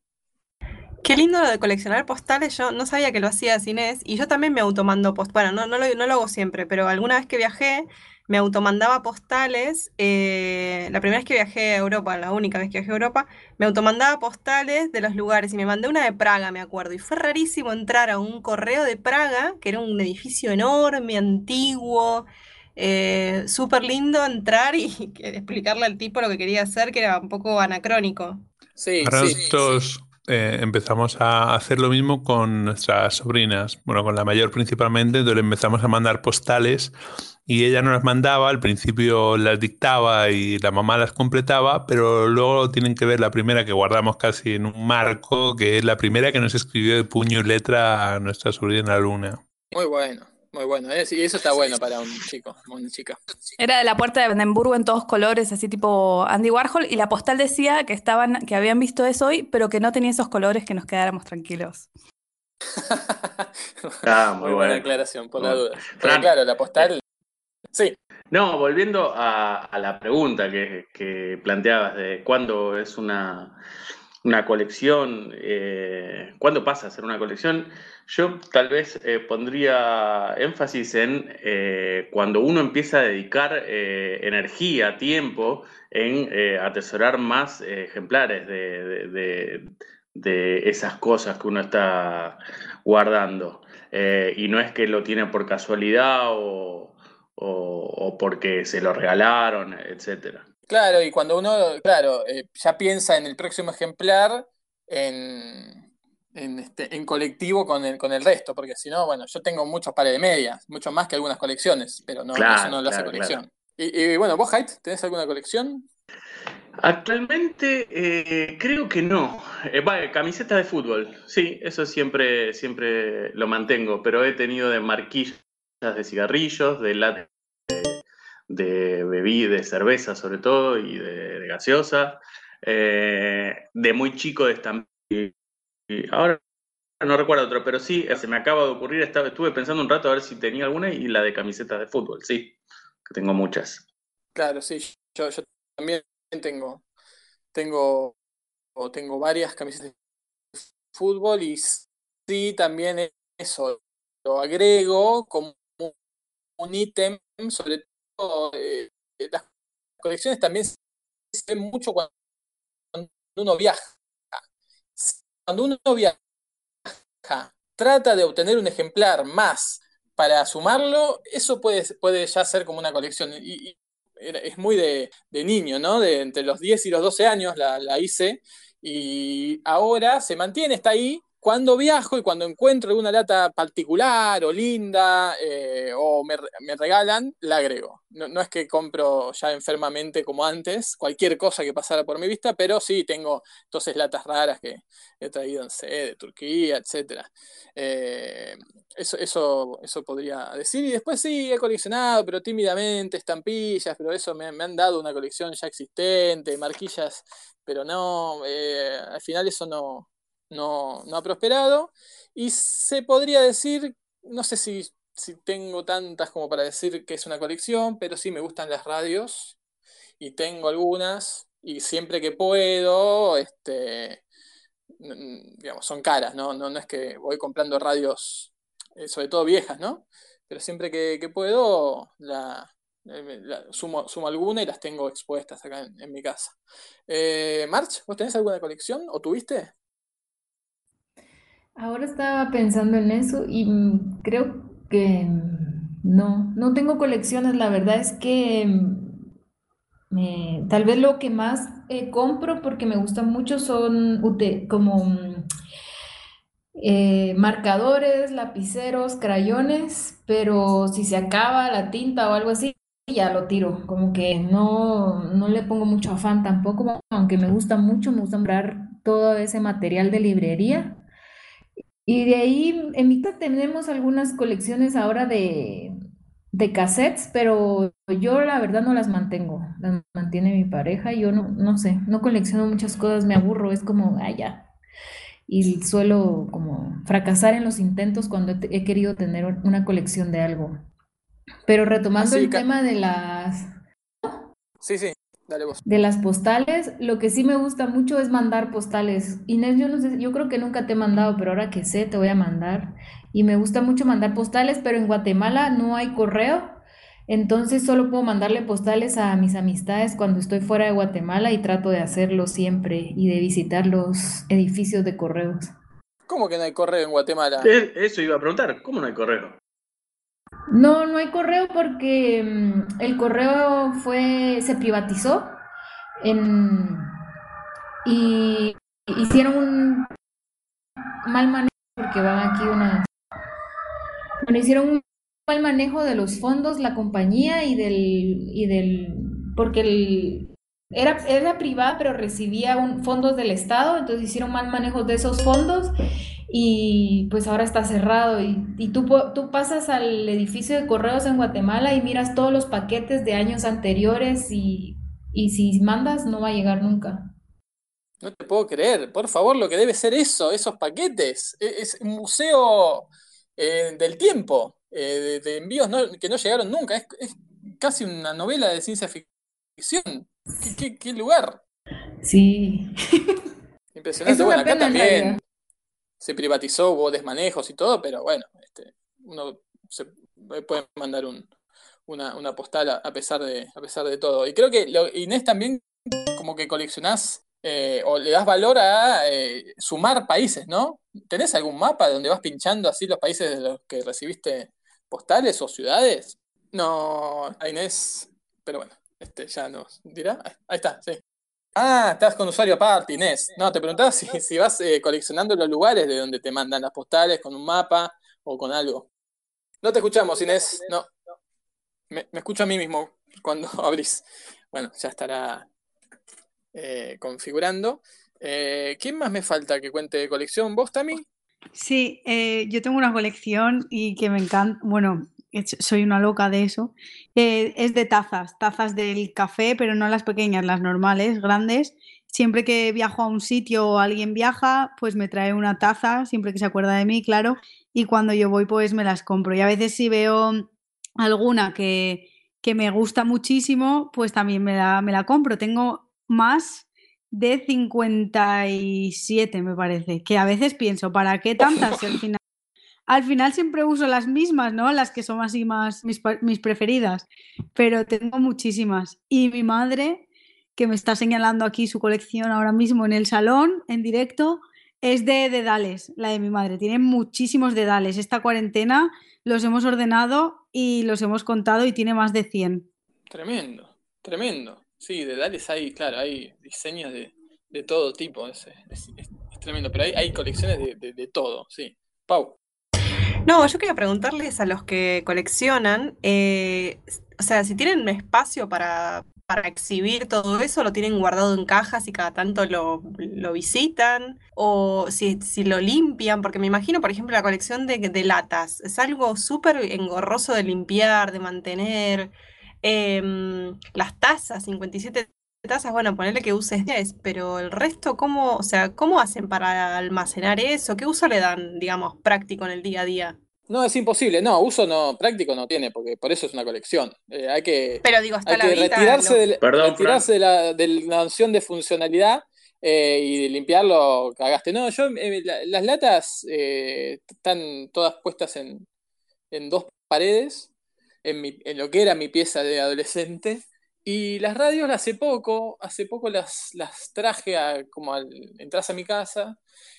Qué lindo lo de coleccionar postales, yo no sabía que lo hacías Inés, y yo también me automando postales, bueno, no, no lo, no lo hago siempre, pero alguna vez que viajé me automandaba postales, eh, la primera vez que viajé a Europa, la única vez que viajé a Europa, me automandaba postales de los lugares y me mandé una de Praga, me acuerdo, y fue rarísimo entrar a un correo de Praga, que era un edificio enorme, antiguo, eh, súper lindo entrar y [laughs] explicarle al tipo lo que quería hacer, que era un poco anacrónico. Sí, Ahora sí. Eh, empezamos a hacer lo mismo con nuestras sobrinas, bueno, con la mayor principalmente, le empezamos a mandar postales y ella nos las mandaba, al principio las dictaba y la mamá las completaba, pero luego tienen que ver la primera que guardamos casi en un marco, que es la primera que nos escribió de puño y letra a nuestra sobrina Luna. Muy bueno, muy bueno. ¿eh? Sí, eso está bueno para un chico, una chica. Era de la puerta de Brandenburgo en todos colores, así tipo Andy Warhol, y la postal decía que estaban, que habían visto eso hoy, pero que no tenía esos colores que nos quedáramos tranquilos. [laughs] Ah, muy Muy buena aclaración, por la duda. Pero Fran. claro, la postal. Sí, No, volviendo a, a la pregunta que, que planteabas de cuándo es una, una colección, eh, cuándo pasa a ser una colección, yo tal vez eh, pondría énfasis en eh, cuando uno empieza a dedicar eh, energía, tiempo en eh, atesorar más ejemplares de, de- esas cosas que uno está guardando. Y no es que lo tiene por casualidad o, o- o porque se lo regalaron, etcétera. Claro, y cuando uno, claro, eh, ya piensa en el próximo ejemplar, en, en, este, en colectivo con el, con el resto, porque si no, bueno, yo tengo muchos pares de medias, mucho más que algunas colecciones, pero no, Claro, eso no lo hace claro, colección. Y, y bueno, vos, Haidt, ¿tenés alguna colección? Actualmente eh, creo que no. Eh, va, camiseta de fútbol, sí, eso siempre, siempre lo mantengo, pero he tenido de marquillas de cigarrillos, de latas de bebida, de cerveza sobre todo, y de, gaseosa, eh, de muy chico de ahora no recuerdo otro, pero sí, se me acaba de ocurrir, estaba, estuve pensando un rato a ver si tenía alguna y la de camisetas de fútbol, sí, que tengo muchas. Claro, sí, yo, yo también tengo, tengo, tengo varias camisetas de fútbol y sí, también eso, lo agrego como un ítem, sobre eh, las colecciones también se ven mucho cuando uno viaja. Cuando uno viaja, trata de obtener un ejemplar más para sumarlo, eso puede, puede ya ser como una colección. Y, es muy de, de niño, ¿no? De entre los 10 y los 12 años la hice y ahora se mantiene, está ahí. Cuando viajo y cuando encuentro alguna lata particular o linda eh, o me, me regalan, la agrego. No, no es que compro ya enfermamente como antes, cualquier cosa que pasara por mi vista, pero sí tengo entonces latas raras que he traído, no sé, de Turquía, etcétera. Eh, eso, eso, eso podría decir. Y después sí, he coleccionado, pero tímidamente, estampillas, pero eso me, me han dado una colección ya existente, marquillas, pero no, eh, al final eso no, no, no ha prosperado. Y se podría decir, no sé si, si tengo tantas como para decir que es una colección, pero sí me gustan las radios y tengo algunas y siempre que puedo, este, digamos, son caras, ¿no? No, no es que voy comprando radios, eh, sobre todo viejas, ¿no? Pero siempre que, puedo, la, sumo, sumo, alguna y las tengo expuestas acá en, mi casa. Eh, March, ¿vos tenés alguna colección o tuviste? Ahora estaba pensando en eso y mm, creo que mm, no, no tengo colecciones. La verdad es que mm, tal vez lo que más eh, compro porque me gustan mucho son como eh, marcadores, lapiceros, crayones, pero si se acaba la tinta o algo así, ya lo tiro. Como que no, no le pongo mucho afán tampoco, aunque me gusta mucho, me gusta comprar todo ese material de librería. Y de ahí, en mi casa tenemos algunas colecciones ahora de, de cassettes, pero yo la verdad no las mantengo, las mantiene mi pareja, yo no, no sé, no colecciono muchas cosas, me aburro, es como, ah, ya. Y suelo como fracasar en los intentos cuando he, querido tener una colección de algo. Pero retomando el tema de las... Sí, sí. De las postales, lo que sí me gusta mucho es mandar postales. Inés, yo no sé, yo creo que nunca te he mandado, pero ahora que sé, te voy a mandar. Y me gusta mucho mandar postales, pero en Guatemala no hay correo. Entonces solo puedo mandarle postales a mis amistades cuando estoy fuera de Guatemala y trato de hacerlo siempre y de visitar los edificios de correos. ¿Cómo que no hay correo en Guatemala? Eso iba a preguntar, ¿cómo no hay correo? No, no hay correo porque mm, el correo fue, se privatizó en, y hicieron un mal manejo, porque van aquí unas, bueno, hicieron un mal manejo de los fondos, la compañía y del, y del, porque el, era, era privada, pero recibía un, fondos del Estado, entonces hicieron mal manejo de esos fondos y pues ahora está cerrado y, y tú, tú pasas al edificio de correos en Guatemala y miras todos los paquetes de años anteriores y, y si mandas no va a llegar nunca. No te puedo creer, por favor, lo que debe ser eso, esos paquetes. E, es, un museo eh, del tiempo, eh, de, envíos que no llegaron nunca. Es, es, casi una novela de ciencia ficción. ¿Qué, qué, lugar? Sí. [laughs] Impresionante. bueno, acá también se privatizó, hubo desmanejos y todo, pero bueno, este, uno se puede mandar un, una, una, postal a, pesar de, a pesar de todo. Y creo que Inés también como que coleccionás eh, o le das valor a eh, sumar países, ¿no? ¿Tenés algún mapa donde vas pinchando así los países de los que recibiste postales o ciudades? No, a Inés, pero bueno, este ya nos dirá. Ahí está, sí. Ah, estás con usuario aparte, Inés. No, te preguntaba si, si vas eh, coleccionando los lugares de donde te mandan las postales con un mapa o con algo. No te escuchamos, Inés. No. Me, escucho a mí mismo cuando [laughs] abrís. Bueno, ya estará eh, configurando. Eh, ¿Quién más me falta que cuente de colección? ¿Vos, Tami? Sí, yo tengo una colección y que me encanta. Bueno, soy una loca de eso, es de tazas, tazas del café, pero no las pequeñas, las normales, grandes. Siempre que viajo a un sitio o alguien viaja, pues me trae una taza, siempre que se acuerda de mí, claro, y cuando yo voy, pues me las compro. Y a veces si veo alguna que, que me gusta muchísimo, pues también me la, me la compro. Tengo más de 57, me parece, que a veces pienso, ¿para qué tantas? al final al final siempre uso las mismas, ¿no? Las que son así más mis, mis preferidas, pero tengo muchísimas. Y mi madre, que me está señalando aquí su colección ahora mismo en el salón, en directo, es de dedales, la de mi madre. Tiene muchísimos dedales. Esta cuarentena los hemos ordenado y los hemos contado y tiene más de 100. Tremendo, tremendo. Sí, dedales hay, claro, hay diseños de, todo tipo. Es, tremendo, pero hay, hay colecciones de, de todo, sí. Pau. No, yo quería preguntarles a los que coleccionan, eh, o sea, si tienen un espacio para, para exhibir todo eso, lo tienen guardado en cajas y cada tanto lo, lo visitan, o si, si, lo limpian, porque me imagino, por ejemplo, la colección de, de latas, es algo súper engorroso de limpiar, de mantener. Em, las tazas, 57 tazas, bueno, ponerle que uses 10, pero el resto, ¿cómo, o sea, cómo hacen para almacenar eso? ¿Qué uso le dan, digamos, práctico en el día a día? No, es imposible. No, uso no práctico no tiene, porque por eso es una colección. Eh, hay que, pero digo, hasta hay que retirarse, de, retirarse de, la, de la noción de funcionalidad eh, y limpiarlo cagaste. No, yo, eh, las latas eh, están todas puestas en, en dos paredes, en, mi, en lo que era mi pieza de adolescente. Y las radios hace poco, hace poco las, las traje a, como al, entras a mi casa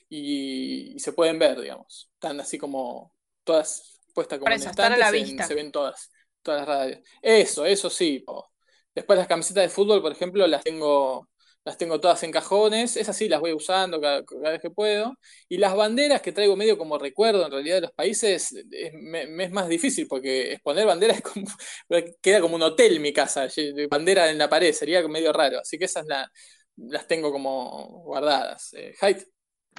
y, se pueden ver, digamos. Están así como todas puestas como en eso, a la estantes, se- ven todas, todas las radios. Eso, eso sí. po. Después las camisetas de fútbol, por ejemplo, las tengo, las tengo todas en cajones. Esas sí las voy usando cada, cada vez que puedo. Y las banderas que traigo medio como recuerdo en realidad de los países, es- me, es más difícil porque exponer banderas [laughs] es como, queda como un hotel mi casa, bandera en la pared, sería medio raro. Así que esas la- las tengo como guardadas. Eh,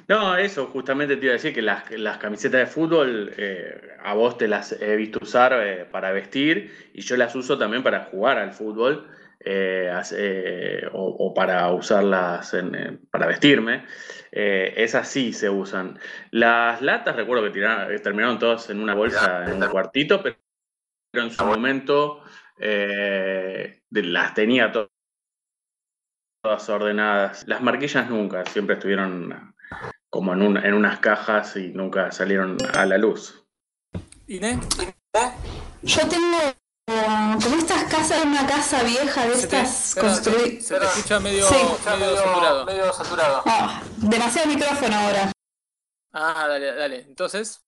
No, eso justamente te iba a decir que las, las camisetas de fútbol eh, a vos te las he visto usar eh, para vestir y yo las uso también para jugar al fútbol eh, hace- eh, o, o para usarlas en- para vestirme. Eh, esas sí se usan. Las latas, recuerdo que tiraron- que terminaron todas en una bolsa en un cuartito, pero en su momento eh, de- las tenía to- todas ordenadas. Las marquillas nunca, siempre estuvieron como en, un- en unas cajas y nunca salieron a la luz. Inés. Yo tengo eh, como estas casas, una casa vieja de estas construidas. se te escucha medio, Sí. medio saturado. Ah, demasiado micrófono ahora. Ah, dale, dale. Entonces,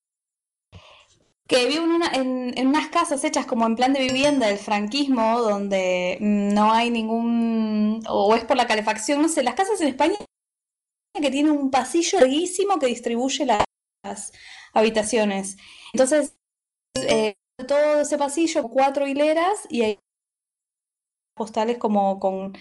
Que vivo en, una- en- en unas casas hechas como en plan de vivienda del franquismo, donde mm, no hay ningún. o es por la calefacción, no sé, las casas en España que tienen un pasillo larguísimo que distribuye la- las habitaciones. Entonces, eh, todo ese pasillo, cuatro hileras y hay postales como con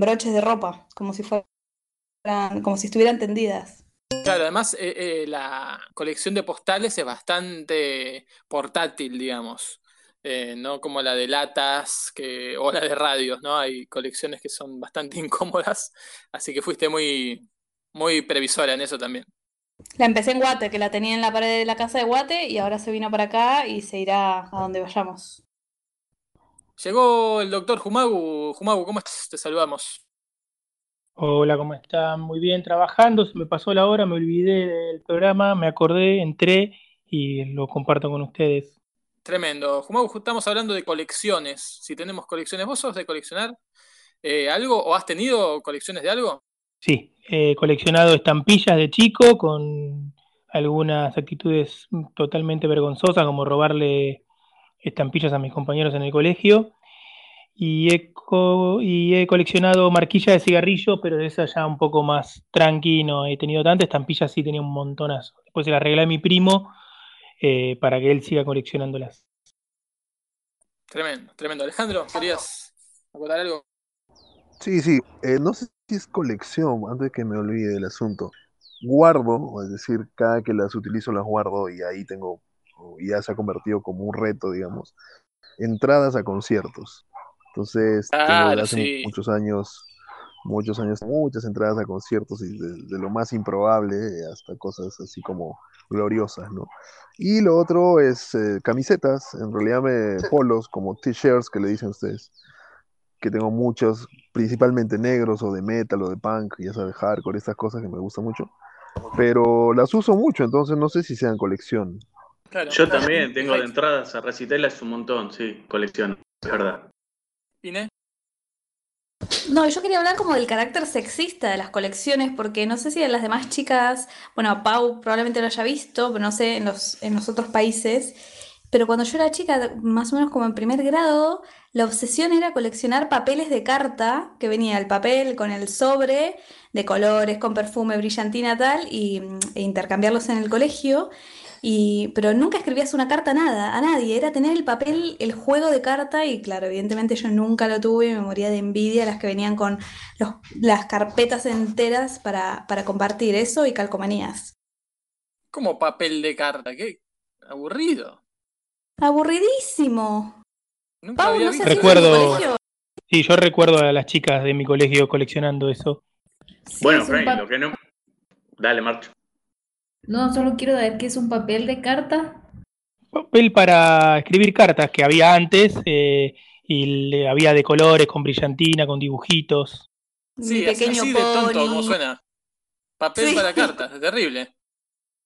broches de ropa, como si fueran, como si estuvieran tendidas. claro, además eh, eh, la colección de postales es bastante portátil, digamos. Eh, no como la de latas que, o la de radios, ¿no? Hay colecciones que son bastante [laughs] incómodas, así que fuiste muy, muy previsora en eso también. La empecé en Guate, que la tenía en la pared de la casa de Guate y ahora se vino para acá y se irá a donde vayamos. Llegó el doctor Jumagu. Jumagu, ¿cómo estás? Te saludamos. Hola, ¿cómo están? Muy bien, trabajando, se me pasó la hora, me olvidé del programa, me acordé, entré y lo comparto con ustedes. Tremendo. Jumagu, estamos hablando de colecciones. Si tenemos colecciones, ¿vos sos de coleccionar eh, algo o has tenido colecciones de algo? Sí, he coleccionado estampillas de chico con algunas actitudes totalmente vergonzosas, como robarle estampillas a mis compañeros en el colegio. Y he, co- y he coleccionado marquillas de cigarrillo, pero de esas ya un poco más tranqui, no he tenido tantas. Estampillas sí tenía un montonazo. Después se las regalé a mi primo eh, para que él siga coleccionándolas. Tremendo, tremendo. Alejandro, ¿querías acotar algo? Sí, sí, eh, no sé es colección, antes de que me olvide del asunto. Guardo, es decir, cada que las utilizo las guardo y ahí tengo, ya se ha convertido como un reto, digamos, entradas a conciertos. Entonces, tengo Claro, de hace sí. muchos años, muchos años, muchas entradas a conciertos y de, de lo más improbable hasta cosas así como gloriosas, ¿no? Y lo otro es eh, camisetas, en realidad me polos como t-shirts que le dicen ustedes que tengo muchos, principalmente negros o de metal o de punk, ya sabes, hardcore, estas cosas que me gustan mucho. Pero las uso mucho, entonces no sé si sean colección. Claro. Yo también tengo de entradas a recitales un montón, sí, colección, es verdad. Inés. No, yo quería hablar como del carácter sexista de las colecciones, porque no sé si a las demás chicas, bueno, Pau probablemente lo haya visto, pero no sé en los, en los otros países, pero cuando yo era chica, más o menos como en primer grado, la obsesión era coleccionar papeles de carta, que venía el papel con el sobre de colores, con perfume, brillantina, tal, y, mm, e intercambiarlos en el colegio. Y, pero nunca escribías una carta a nada, a nadie, era tener el papel, el juego de carta y claro, evidentemente yo nunca lo tuve, me moría de envidia las que venían con los- las carpetas enteras para, para compartir eso y calcomanías. Como papel de carta, qué aburrido. Aburridísimo. Nunca Pau, había ¿no visto. Recuerdo, sí, yo recuerdo a las chicas de mi colegio coleccionando eso. Bueno, es Frank, lo que no. Dale, Marcho. No, solo quiero saber qué es un papel de carta. Papel para escribir cartas que había antes eh, y le- había de colores, con brillantina, con dibujitos. Sí, así, pequeño así de tonto como suena. Papel Sí. para [laughs] cartas, terrible.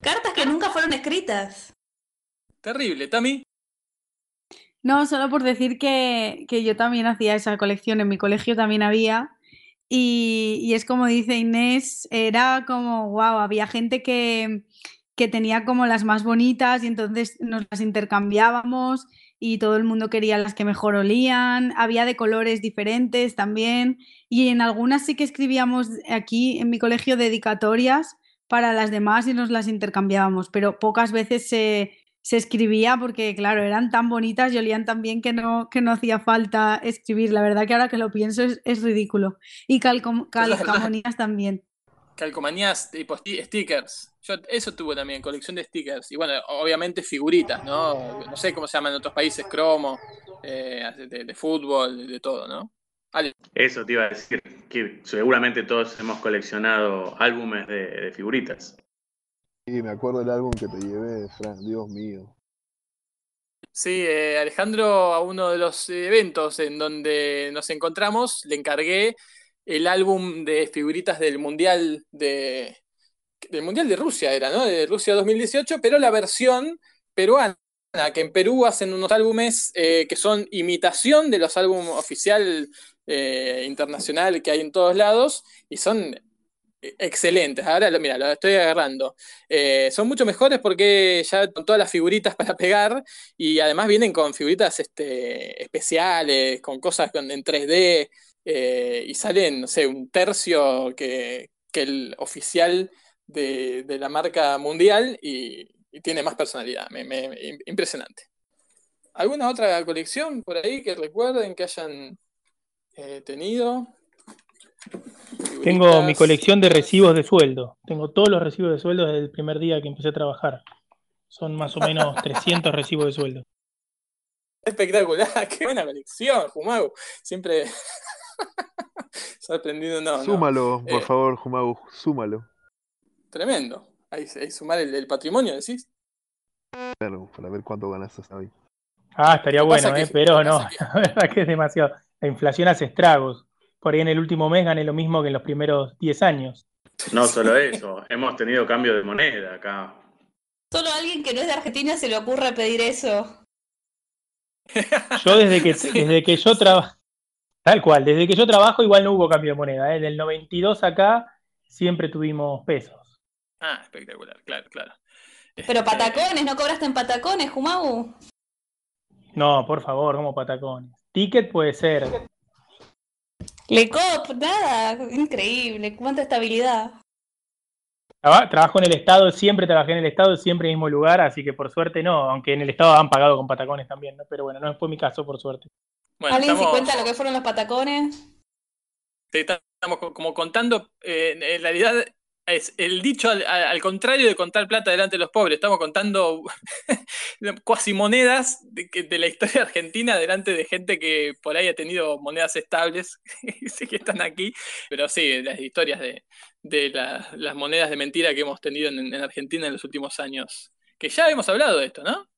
Cartas que nunca fueron escritas. Terrible, Tami. No, solo por decir que, que yo también hacía esa colección, en mi colegio también había. Y, y es como dice Inés, era como, wow, había gente que, que tenía como las más bonitas y entonces nos las intercambiábamos y todo el mundo quería las que mejor olían. Había de colores diferentes también. Y en algunas sí que escribíamos aquí en mi colegio dedicatorias para las demás y nos las intercambiábamos, pero pocas veces se, se escribía porque, claro, eran tan bonitas y olían tan bien que no, que no hacía falta escribir. La verdad que ahora que lo pienso es, es ridículo. Y calcom- calcamonías también. Calcomanías tipo sti- stickers. Yo eso tuve también, colección de stickers. Y bueno, obviamente figuritas, ¿no? No sé cómo se llaman en otros países, cromo, eh, de, de fútbol, de, de todo, ¿no? Ale. Eso te iba a decir, que seguramente todos hemos coleccionado álbumes de, de figuritas. Y me acuerdo del álbum que te llevé, Fran, Dios mío. Sí, eh, Alejandro, a uno de los eventos en donde nos encontramos, le encargué el álbum de figuritas del Mundial de, del Mundial de Rusia, era, ¿no? De Rusia 2018, pero la versión peruana, que en Perú hacen unos álbumes eh, que son imitación de los álbumes oficial eh, internacional que hay en todos lados y son excelentes. Ahora, mira, lo estoy agarrando. Eh, son mucho mejores porque ya con todas las figuritas [laughs] para pegar y además vienen con figuritas este, especiales, con cosas con- en 3D eh, y salen, no sé, un tercio que, que el oficial de, de la marca mundial y, tiene más personalidad. Impresionante. ¿Alguna otra colección por ahí que recuerden que hayan eh, tenido? Tengo mi colección de recibos de sueldo. Tengo todos los recibos de sueldo desde el primer día que empecé a trabajar. Son más o menos [laughs] 300 recibos de sueldo. Espectacular, [laughs] qué buena colección, Jumagu. Siempre [laughs] sorprendido, no, no. Súmalo, por Eh, favor, Jumagu, súmalo. Tremendo. Ahí, ahí sumar el, el patrimonio, decís. Claro, para ver cuánto ganaste hasta hoy. Ah, estaría bueno, ¿eh? que- pero que no, la verdad que es demasiado. La inflación hace estragos. Por ahí en el último mes gané lo mismo que en los primeros 10 años. No solo eso, hemos tenido cambio de moneda acá. Solo a alguien que no es de Argentina se le ocurre pedir eso. [laughs] Yo desde que, desde que yo trabajo, tal cual, desde que yo trabajo igual no hubo cambio de moneda. ¿eh? Del 92 acá siempre tuvimos pesos. Ah, espectacular, claro, claro. Pero Este, patacones, ¿no cobraste en patacones, Jumagu? No, por favor, como patacones. Ticket puede ser. Lecop, nada, increíble, cuánta estabilidad. Traba- Trabajo en el Estado, siempre trabajé en el Estado, siempre en el mismo lugar, así que por suerte no, aunque en el Estado han pagado con patacones también, ¿no? Pero bueno, no fue mi caso, por suerte. Bueno, ¿Alguien se cuenta lo que fueron los patacones? te estamos co- como contando, eh, en realidad es el dicho al, contrario de contar plata delante de los pobres, estamos contando [laughs] cuasi monedas de, la historia argentina delante de gente que por ahí ha tenido monedas estables, [laughs] que están aquí, pero sí, las historias de, de la- las monedas de mentira que hemos tenido en, en Argentina en los últimos años, que ya hemos hablado de esto, ¿no?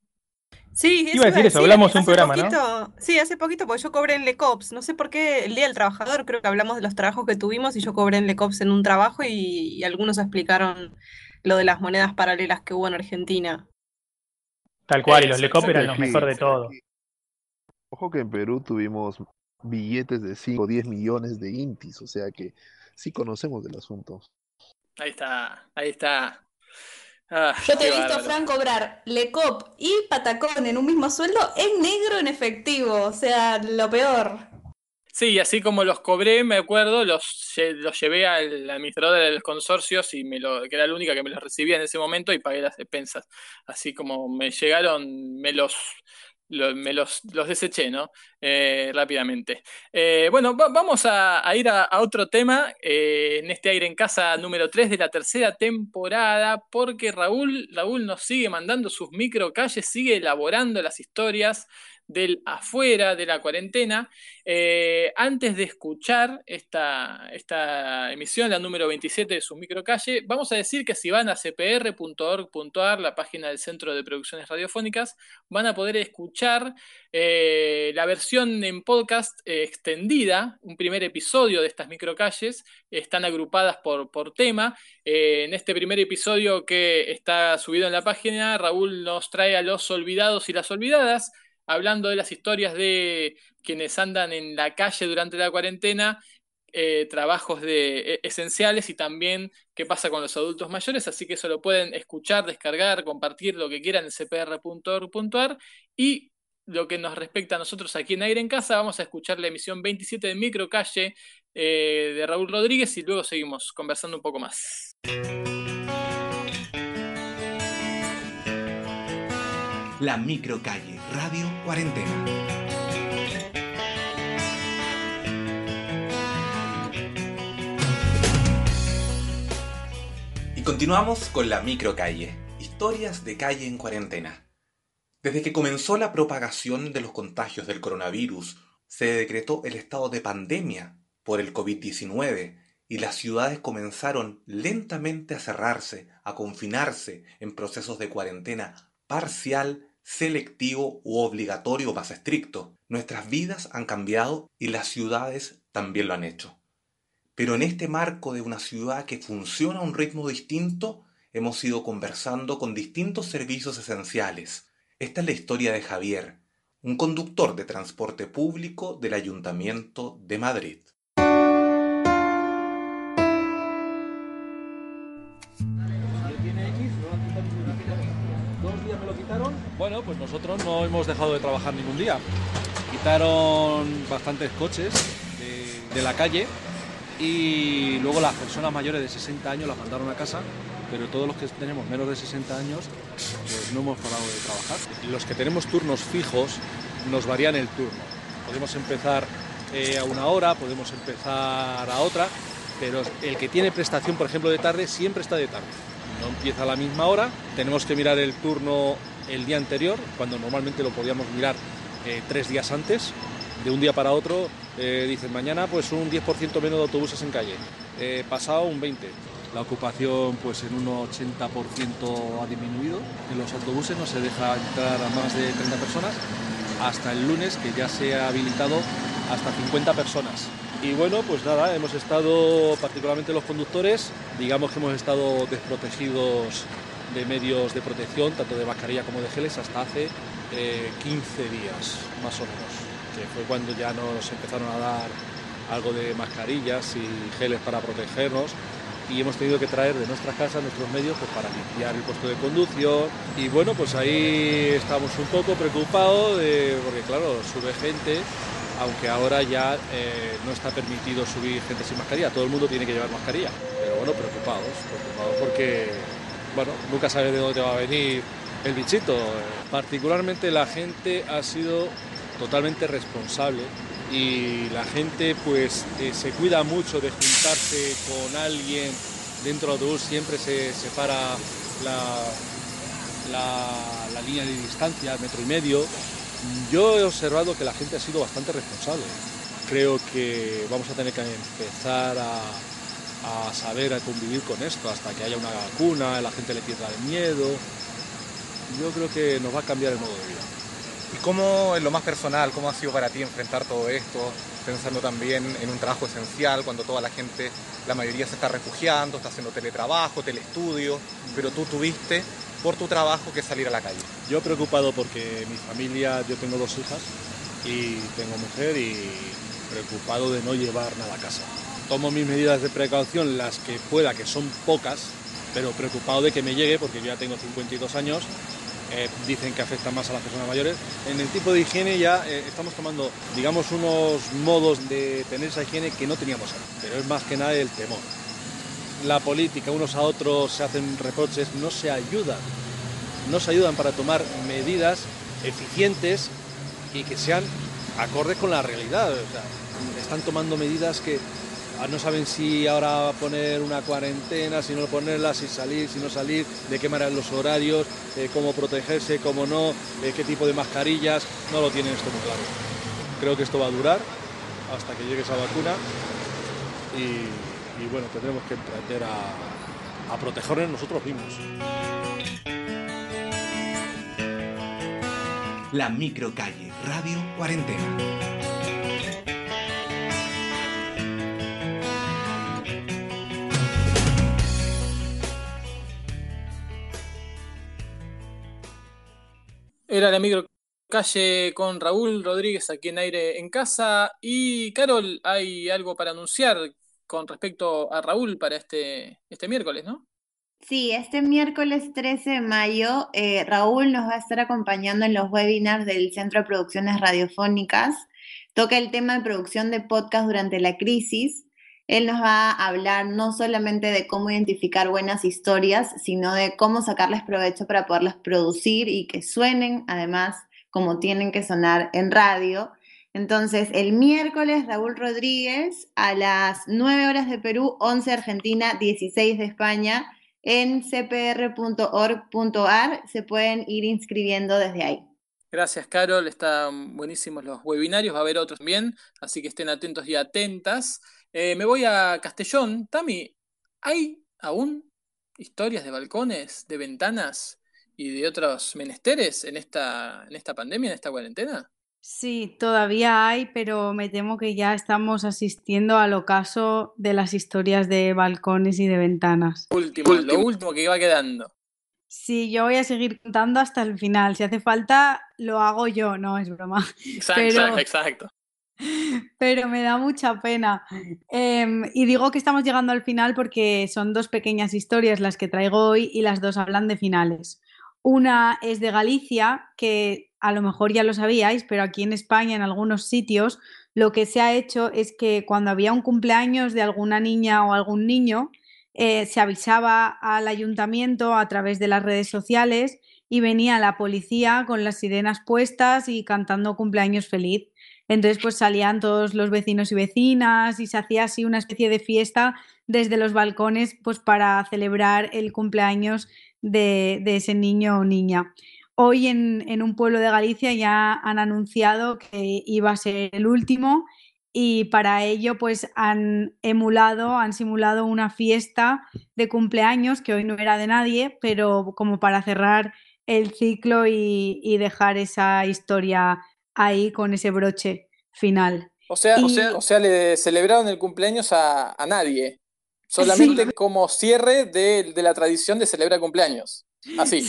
Sí, Iba a decir eso, hablamos un hace programa, ¿no? poquito, Sí, hace poquito, porque yo cobré en Lecops. No sé por qué el Día del Trabajador, creo que hablamos de los trabajos que tuvimos y yo cobré en Lecops en un trabajo y, y algunos explicaron lo de las monedas paralelas que hubo en Argentina. Tal cual, y los Exacto. Lecop eran los mejor de todo. Ojo que en Perú tuvimos billetes de 5 o 10 millones de intis, o sea que sí conocemos del asunto. Ahí está, ahí está. Ah, Yo te he visto, bárbaro. Fran, cobrar Lecop y patacón en un mismo sueldo en negro en efectivo, o sea, lo peor. Sí, así como los cobré, me acuerdo, los, los llevé al administrador de los consorcios y me lo, que era la única que me los recibía en ese momento y pagué las expensas. Así como me llegaron, me los, me los, los deseché, ¿no? Eh, rápidamente. Eh, bueno, va- vamos a, ir a, a otro tema eh, en este aire en casa número 3 de la tercera temporada, porque Raúl, Raúl nos sigue mandando sus microcalles, sigue elaborando las historias del afuera de la cuarentena. Eh, antes de escuchar esta, esta emisión, la número 27 de su microcalle, vamos a decir que si van a cpr.org.ar, la página del Centro de Producciones Radiofónicas, van a poder escuchar eh, la versión en podcast eh, extendida, un primer episodio de estas microcalles, están agrupadas por, por tema. en este primer episodio que está subido en la página, Raúl nos trae a los olvidados y las olvidadas hablando de las historias de quienes andan en la calle durante la cuarentena, eh, trabajos de, e, esenciales y también qué pasa con los adultos mayores, así que eso lo pueden escuchar, descargar, compartir lo que quieran en cpr.org.ar y lo que nos respecta a nosotros aquí en Aire en Casa, vamos a escuchar la emisión 27 de Microcalle eh, de Raúl Rodríguez y luego seguimos conversando un poco más. La Microcalle Radio Cuarentena. Y continuamos con la microcalle, historias de calle en cuarentena. Desde que comenzó la propagación de los contagios del coronavirus, se decretó el estado de pandemia por el COVID-19 y las ciudades comenzaron lentamente a cerrarse, a confinarse en procesos de cuarentena parcial selectivo u obligatorio más estricto. Nuestras vidas han cambiado y las ciudades también lo han hecho. Pero en este marco de una ciudad que funciona a un ritmo distinto, hemos ido conversando con distintos servicios esenciales. Esta es la historia de Javier, un conductor de transporte público del Ayuntamiento de Madrid. Bueno, pues nosotros no hemos dejado de trabajar ningún día. Quitaron bastantes coches de, la calle y luego las personas mayores de 60 años las mandaron a casa, pero todos los que tenemos menos de 60 años pues no hemos parado de trabajar. Los que tenemos turnos fijos nos varían el turno. Podemos empezar eh, a una hora, podemos empezar a otra, pero el que tiene prestación, por ejemplo, de tarde, siempre está de tarde. No empieza a la misma hora, tenemos que mirar el turno el día anterior, cuando normalmente lo podíamos mirar eh, tres días antes. De un día para otro eh, dicen mañana pues un 10% menos de autobuses en calle, eh, pasado un 20%. La ocupación pues en un 80% ha disminuido. En los autobuses no se deja entrar a más de 30 personas hasta el lunes que ya se ha habilitado hasta 50 personas. Y bueno, pues nada, hemos estado, particularmente los conductores, digamos que hemos estado desprotegidos de medios de protección, tanto de mascarilla como de geles, hasta hace 15 eh, días, más o menos, que fue cuando ya nos empezaron a dar algo de mascarillas y geles para protegernos. Y hemos tenido que traer de nuestras casas nuestros medios pues, para limpiar el puesto de conducción. Y bueno pues ahí estamos un poco preocupados porque claro sube gente aunque ahora ya eh, no está permitido subir gente sin mascarilla. Todo el mundo tiene que llevar mascarilla. Pero bueno preocupados preocupados porque bueno, nunca sabes de dónde va a venir el bichito. Particularmente la gente ha sido totalmente responsable y la gente pues eh, se cuida mucho de juntarse con alguien dentro del autobús, siempre se separa la, la, línea de distancia, metro y medio. Yo he observado que la gente ha sido bastante responsable. Creo que vamos a tener que empezar a, a saber a convivir con esto hasta que haya una vacuna, la gente le pierda el miedo. Yo creo que nos va a cambiar el modo de vida. ¿Y cómo, en lo más personal, cómo ha sido para ti enfrentar todo esto, pensando también en un trabajo esencial, cuando toda la gente, la mayoría se está refugiando, está haciendo teletrabajo, telestudio, pero tú tuviste por tu trabajo que salir a la calle? Yo preocupado porque mi familia, yo tengo dos hijas y tengo mujer y preocupado de no llevar nada a casa tomo mis medidas de precaución, las que pueda, que son pocas, pero preocupado de que me llegue, porque yo ya tengo 52 años, eh, dicen que afecta más a las personas mayores. En el tipo de higiene ya eh, estamos tomando, digamos, unos modos de tener esa higiene que no teníamos antes, pero es más que nada el temor. La política, unos a otros se hacen reproches, no se ayudan, no se ayudan para tomar medidas eficientes y que sean acordes con la realidad. están tomando medidas que no saben si ahora poner una cuarentena, si no ponerla, si salir, si no salir, de qué manera los horarios, eh, cómo protegerse, cómo no, eh, qué tipo de mascarillas, no lo tienen esto muy claro. Creo que esto va a durar hasta que llegue esa vacuna y, bueno, tendremos que aprender a, a protegernos nosotros mismos. La microcalle Radio Cuarentena. Era la micro calle con Raúl Rodríguez aquí en aire en casa. Y Carol, hay algo para anunciar con respecto a Raúl para este, este miércoles, ¿no? Sí, este miércoles 13 de mayo, eh, Raúl nos va a estar acompañando en los webinars del Centro de Producciones Radiofónicas. Toca el tema de producción de podcast durante la crisis. Él nos va a hablar no solamente de cómo identificar buenas historias, sino de cómo sacarles provecho para poderlas producir y que suenen, además, como tienen que sonar en radio. Entonces, el miércoles, Raúl Rodríguez, a las 9 horas de Perú, 11 Argentina, 16 de España, en cpr.org.ar, se pueden ir inscribiendo desde ahí. Gracias, Carol. Están buenísimos los webinarios. Va a haber otros también, así que estén atentos y atentas. Eh, me voy a Castellón. Tami, ¿hay aún historias de balcones, de ventanas y de otros menesteres en esta, en esta pandemia, en esta cuarentena? Sí, todavía hay, pero me temo que ya estamos asistiendo al ocaso de las historias de balcones y de ventanas. Último, lo último que va quedando. Sí, yo voy a seguir contando hasta el final. Si hace falta, lo hago yo, no es broma. Exacto, Pero- exacto. [laughs] pero me da mucha pena. Em, y digo que estamos llegando al final porque son dos pequeñas historias las que traigo hoy y las dos hablan de finales. Una es de Galicia, que a lo mejor ya lo sabíais, pero aquí en España, en algunos sitios, lo que se ha hecho es que cuando había un cumpleaños de alguna niña o algún niño, eh, se avisaba al ayuntamiento a través de las redes sociales y venía la policía con las sirenas puestas y cantando cumpleaños feliz. Entonces, pues salían todos los vecinos y vecinas y se hacía así una especie de fiesta desde los balcones, pues para celebrar el cumpleaños de, ese niño o niña. Hoy en, un pueblo de Galicia ya han anunciado que iba a ser el último y para ello pues han emulado, han simulado una fiesta de cumpleaños que hoy no era de nadie, pero como para cerrar el ciclo y dejar esa historia ahí con ese broche final. O sea, o sea, o sea, le celebraron el cumpleaños a, a nadie. [laughs] Solamente como cierre de, de la tradición de celebrar cumpleaños. Así.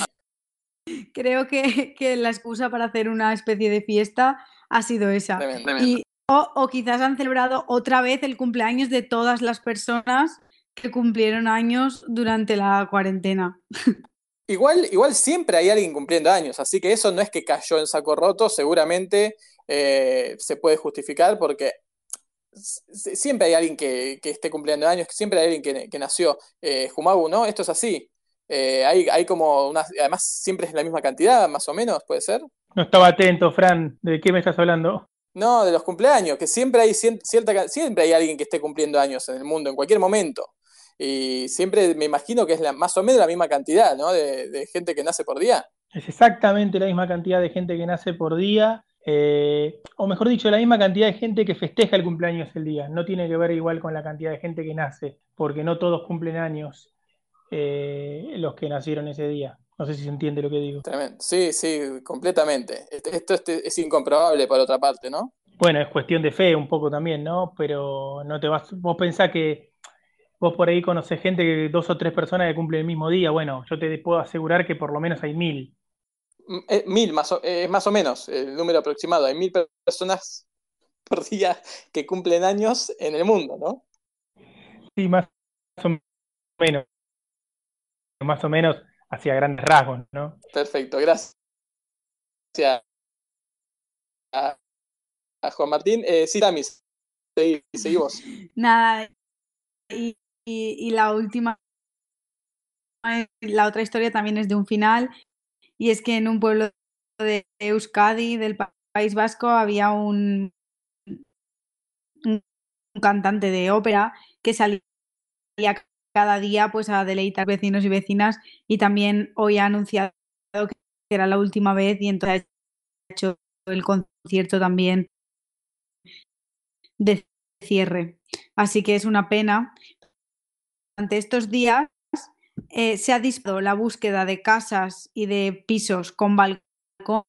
Creo que, que la excusa para hacer una especie de fiesta ha sido esa. Tremendo. Y, o, o quizás han celebrado otra vez el cumpleaños de todas las personas que cumplieron años durante la cuarentena. [laughs] Igual, igual siempre hay alguien cumpliendo años, así que eso no es que cayó en saco roto, seguramente eh, se puede justificar porque siempre hay alguien que, que esté cumpliendo años, siempre hay alguien que, que nació. Eh, Jumabu, ¿no? Esto es así. Eh, hay, hay como una, además siempre es la misma cantidad, más o menos, ¿puede ser? No estaba atento, Fran. ¿De qué me estás hablando? No, de los cumpleaños, que siempre hay cierta, siempre hay alguien que esté cumpliendo años en el mundo, en cualquier momento. Y siempre me imagino que es la, más o menos la misma cantidad, ¿no? De, de gente que nace por día. Es exactamente la misma cantidad de gente que nace por día, eh, o mejor dicho, la misma cantidad de gente que festeja el cumpleaños el día. No tiene que ver igual con la cantidad de gente que nace, porque no todos cumplen años eh, los que nacieron ese día. No sé si se entiende lo que digo. Tremendo. Sí, sí, completamente. Esto, esto este- es incomprobable por otra parte, ¿no? Bueno, es cuestión de fe un poco también, ¿no? Pero no te vas, vos pensás que vos por ahí conocés gente que dos o tres personas que cumplen el mismo día. Bueno, yo te puedo asegurar que por lo menos hay mil. M- eh, mil, más o, eh, más o menos, el número aproximado. Hay mil per- personas [laughs] por día que cumplen años en el mundo, ¿no? Sí, más o menos. Más o menos hacia grandes rasgos, ¿no? Perfecto, gracias. A, a Juan Martín. Eh, sí, Tamis, seguí, seguí vos. Nada, y, y- la última, eh, la otra historia también es de un final, y es que en un pueblo de Euskadi, del Pa- País Vasco, había un, un cantante de ópera que salía cada día pues a deleitar vecinos y vecinas y también hoy ha anunciado que era la última vez y entonces ha hecho el concierto también de cierre. Así que es una pena. Ante estos días eh, se ha disparado la búsqueda de casas y de pisos con balcón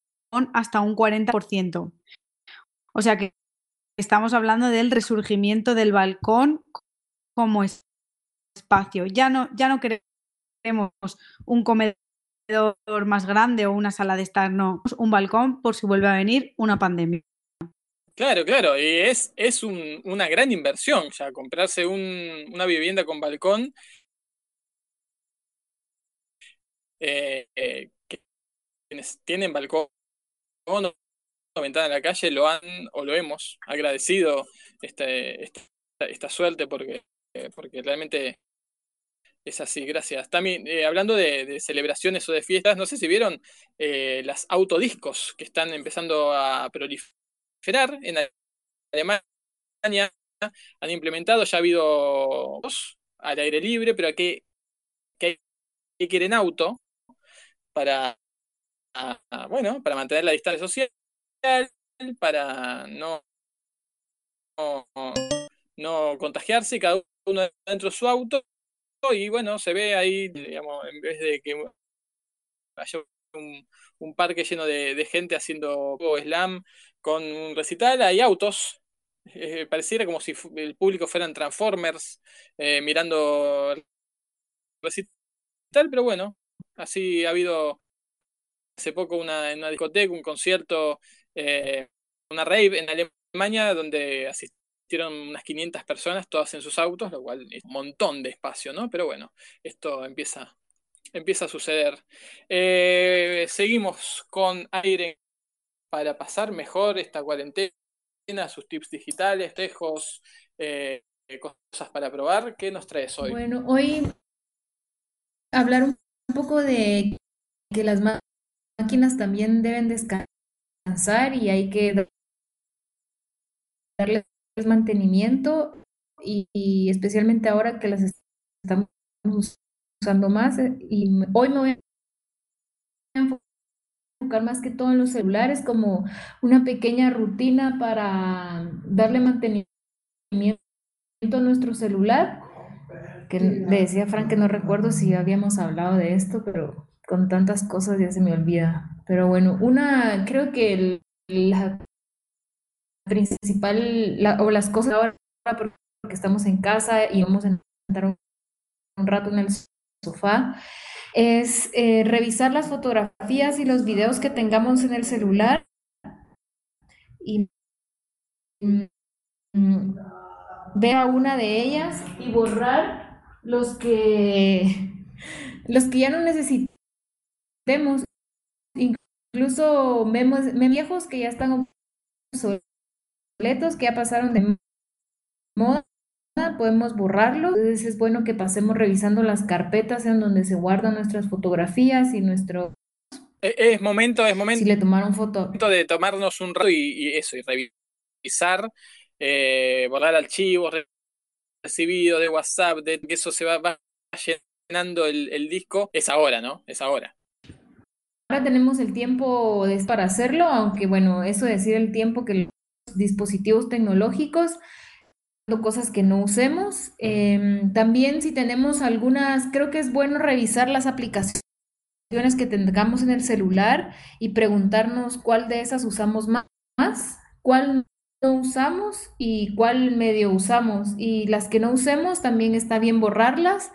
hasta un 40%. O sea que estamos hablando del resurgimiento del balcón como espacio. Ya no, ya no queremos un comedor más grande o una sala de estar, no, un balcón por si vuelve a venir una pandemia. Claro, claro, y es, es un, una gran inversión ya comprarse un, una vivienda con balcón. Eh, eh, quienes tienen balcón o ventana en la calle lo han o lo hemos agradecido este, esta, esta suerte porque, porque realmente es así, gracias. También, eh, hablando de, celebraciones o de fiestas, no sé si vieron las autodiscos que están empezando a proliferar en Alemania. Han implementado, ya ha habido al aire libre, pero que, que, que quieren auto para, bueno, para mantener la distancia social, para no, no, no contagiarse, cada uno dentro de su auto y bueno, se ve ahí, digamos, en vez de que haya un, parque lleno de, gente haciendo slam con un recital, hay autos. Eh, pareciera como si el público fueran Transformers eh, mirando el recital, pero bueno, así ha habido hace poco una, en una discoteca, un concierto, eh, una rave en Alemania donde asistieron unas 500 personas, todas en sus autos, lo cual es un montón de espacio, ¿no? Pero bueno, esto empieza, empieza a suceder. Eh, seguimos con aire para pasar mejor esta cuarentena, sus tips digitales, tejos, eh, cosas para probar. ¿Qué nos traes hoy? Bueno, hoy hablar un poco de que las máquinas también deben descansar y hay que darles mantenimiento y, especialmente ahora que las estamos usando más. Eh, y hoy me voy a enfocar más que todo en los celulares como una pequeña rutina para darle mantenimiento a nuestro celular. Que le decía Frank que no recuerdo si habíamos hablado de esto, pero con tantas cosas ya se me olvida. Pero bueno, una, creo que la principal, o las cosas ahora porque estamos en casa y vamos a estar un, rato en el sofá, es eh, revisar las fotografías y los videos que tengamos en el celular y mm, ver a una de ellas y borrar los que los que ya no necesitemos. Incluso memos, viejos que ya están que ya pasaron de moda, podemos borrarlos. Entonces es bueno que pasemos revisando las carpetas en donde se guardan nuestras fotografías y nuestro... E, es momento, es momento. Si le tomaron foto. de tomarnos un rato y, eso, y revisar, eh, borrar archivos recibidos de WhatsApp, de que eso se va, llenando el, el, disco, es ahora, ¿no? Es ahora. Ahora tenemos el tiempo para hacerlo, aunque bueno, eso decir el tiempo que dispositivos tecnológicos, cosas que no usemos. Em, también si tenemos algunas, creo que es bueno revisar las aplicaciones que tengamos en el celular y preguntarnos cuál de esas usamos más, cuál no usamos y cuál medio usamos. Y las que no usemos también está bien borrarlas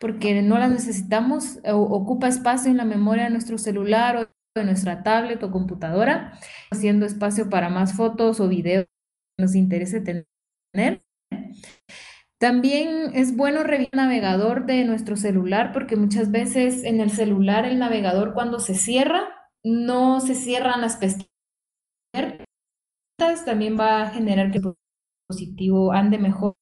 porque no las necesitamos, o, ocupa espacio en la memoria de nuestro celular o de nuestra tablet o computadora, haciendo espacio para más fotos o videos que nos interese tener. También es bueno revisar el navegador de nuestro celular porque muchas veces en el celular el navegador cuando se cierra no se cierran las pestañas. También va a generar que el dispositivo ande mejor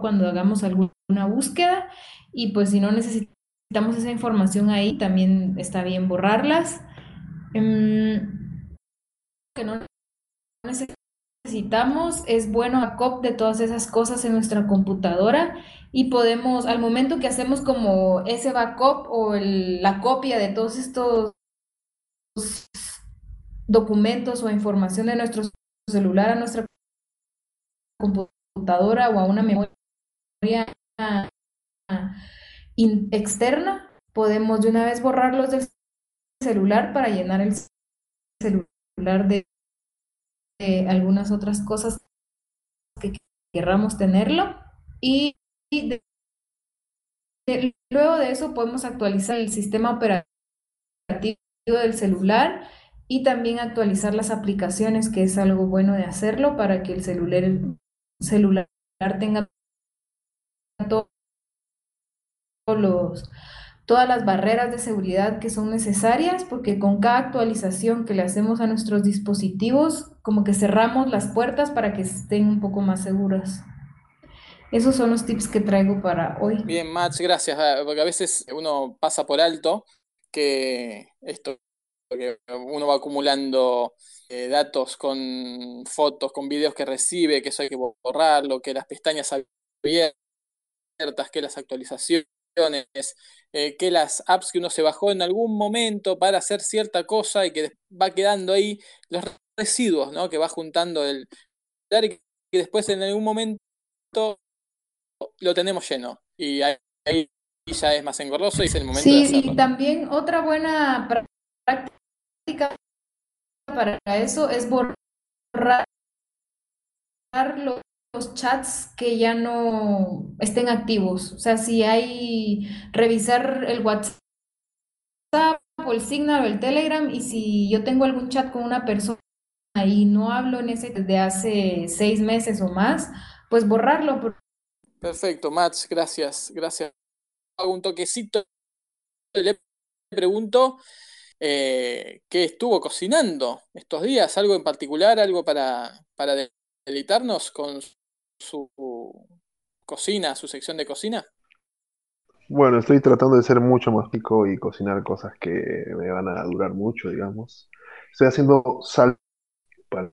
cuando hagamos alguna búsqueda y pues si no necesitamos esa información ahí también está bien borrarlas. Em, que no necesitamos, es bueno backup de todas esas cosas en nuestra computadora y podemos, al momento que hacemos como ese backup o el- la copia de todos estos documentos o información de nuestro celular a nuestra computadora o a una memoria externa, podemos de una vez borrarlos del celular para llenar el celular de, de algunas otras cosas que querramos tenerlo y, y de- de- luego de eso podemos actualizar el sistema operativo del celular y también actualizar las aplicaciones, que es algo bueno de hacerlo para que el celular, celular tenga to- todos los, todas las barreras de seguridad que son necesarias, porque con cada actualización que le hacemos a nuestros dispositivos, como que cerramos las puertas para que estén un poco más seguras. Esos son los tips que traigo para hoy. Bien, Max, gracias. ah, Porque a veces uno pasa por alto que esto, que uno va acumulando eh, datos con fotos, con videos que recibe, que eso hay que borrarlo, que las pestañas abiertas, que las actualizaciones, eh, que las apps que uno se bajó en algún momento para hacer cierta cosa y que va quedando ahí los residuos, ¿no? Que va juntando el y que después en algún momento lo tenemos lleno y ahí, ahí ya es más engorroso y es el momento de Sí, y también otra buena prá- práctica para eso es borrar lo- los chats que ya no estén activos. O sea, si hay revisar el WhatsApp o el Signal o el Telegram y si yo tengo algún chat con una persona y no hablo en ese desde hace seis meses o más, pues borrarlo. Perfecto, Mats, gracias, gracias. Hago un toquecito, le pregunto eh, qué estuvo cocinando estos días, algo en particular, algo para, para deleitarnos con su cocina, su sección de cocina. Bueno, estoy tratando de ser mucho más rico y cocinar cosas que me van a durar mucho, digamos. Estoy haciendo sal para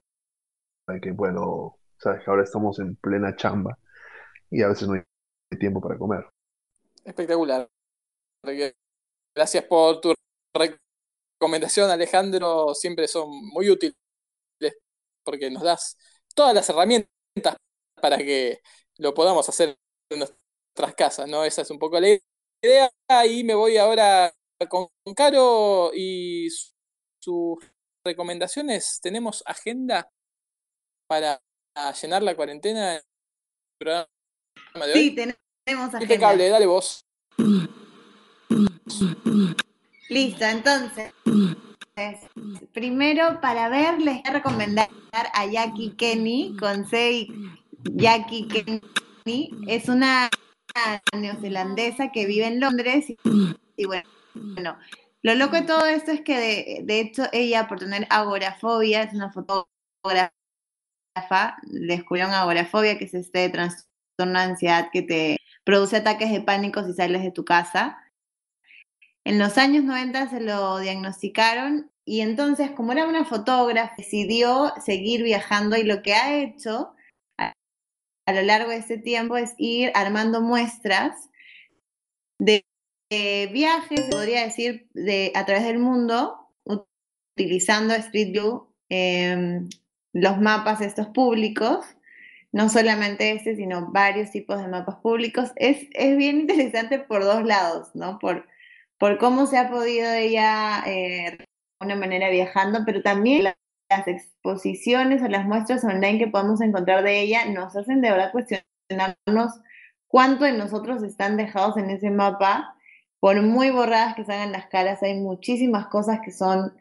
para que, bueno, sabes que ahora estamos en plena chamba y a veces no hay tiempo para comer. Espectacular. Gracias por tu recomendación, Alejandro. Siempre son muy útiles porque nos das todas las herramientas para que lo podamos hacer en nuestras casas, ¿no? Esa es un poco la idea. Y me voy ahora con Caro y sus recomendaciones. ¿Tenemos agenda para llenar la cuarentena en el programa de hoy? Sí, tenemos agenda. Impecable, dale vos. Listo, entonces, primero para ver les voy a recomendar a Jackie Kenny con y Jackie Kenny. Es una neozelandesa que vive en Londres y, bueno, lo loco de todo esto es que de, de hecho ella por tener agorafobia, es una fotógrafa, descubrieron agorafobia, que es este trastorno de ansiedad que te produce ataques de pánico si sales de tu casa. En los años 90 se lo diagnosticaron y entonces, como era una fotógrafa, decidió seguir viajando y lo que ha hecho a lo largo de este tiempo es ir armando muestras de, viajes, podría decir, de, a través del mundo, utilizando Street View, eh, los mapas estos públicos, no solamente este, sino varios tipos de mapas públicos. Es, es bien interesante por dos lados, ¿no? Por, por cómo se ha podido ella eh, de una manera viajando, pero también las exposiciones o las muestras online que podemos encontrar de ella nos hacen de verdad cuestionarnos cuánto de nosotros están dejados en ese mapa. Por muy borradas que salgan las caras, hay muchísimas cosas que son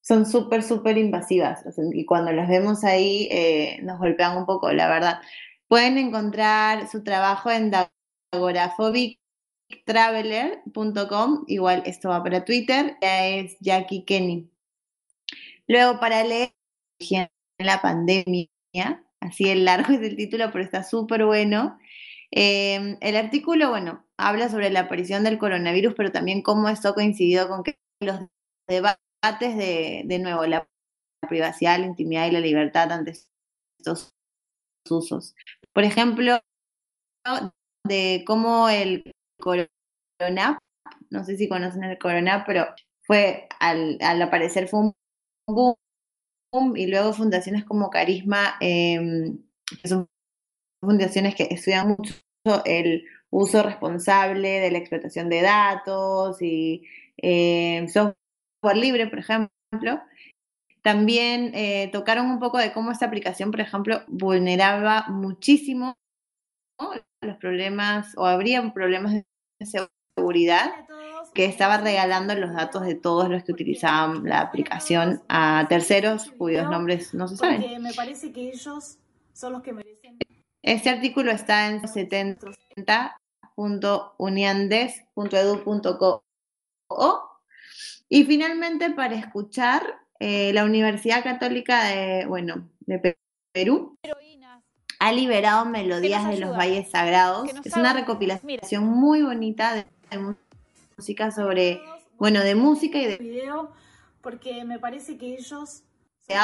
son súper, súper invasivas. Y cuando las vemos ahí eh, nos golpean un poco, la verdad. Pueden encontrar su trabajo en agoraphobic.traveler.com, igual esto va para Twitter, ya es Jackie Kenny. Luego, para leer la pandemia, así el largo es el título, pero está súper bueno. Eh, el artículo, bueno, habla sobre la aparición del coronavirus, pero también cómo esto coincidió con que los debates de, de nuevo, la privacidad, la intimidad y la libertad ante estos usos. Por ejemplo, de cómo el Corona, no sé si conocen el Corona, pero fue al, aparecer fue un y luego fundaciones como Carisma, em, que son fundaciones que estudian mucho el uso responsable de la explotación de datos y eh, software libre, por ejemplo. También eh, tocaron un poco de cómo esta aplicación, por ejemplo, vulneraba muchísimo los problemas o habría problemas de seguridad que estaba regalando los datos de todos los que utilizaban la aplicación a terceros cuyos nombres no se saben. me parece que ellos son los que merecen. Este artículo está en 70.uniandes.edu.co y finalmente para escuchar eh, la Universidad Católica de, bueno, de Perú ha liberado Melodías de los Valles Sagrados. Es una recopilación muy bonita de, música sobre, bueno, de música y de video, porque me parece que ellos de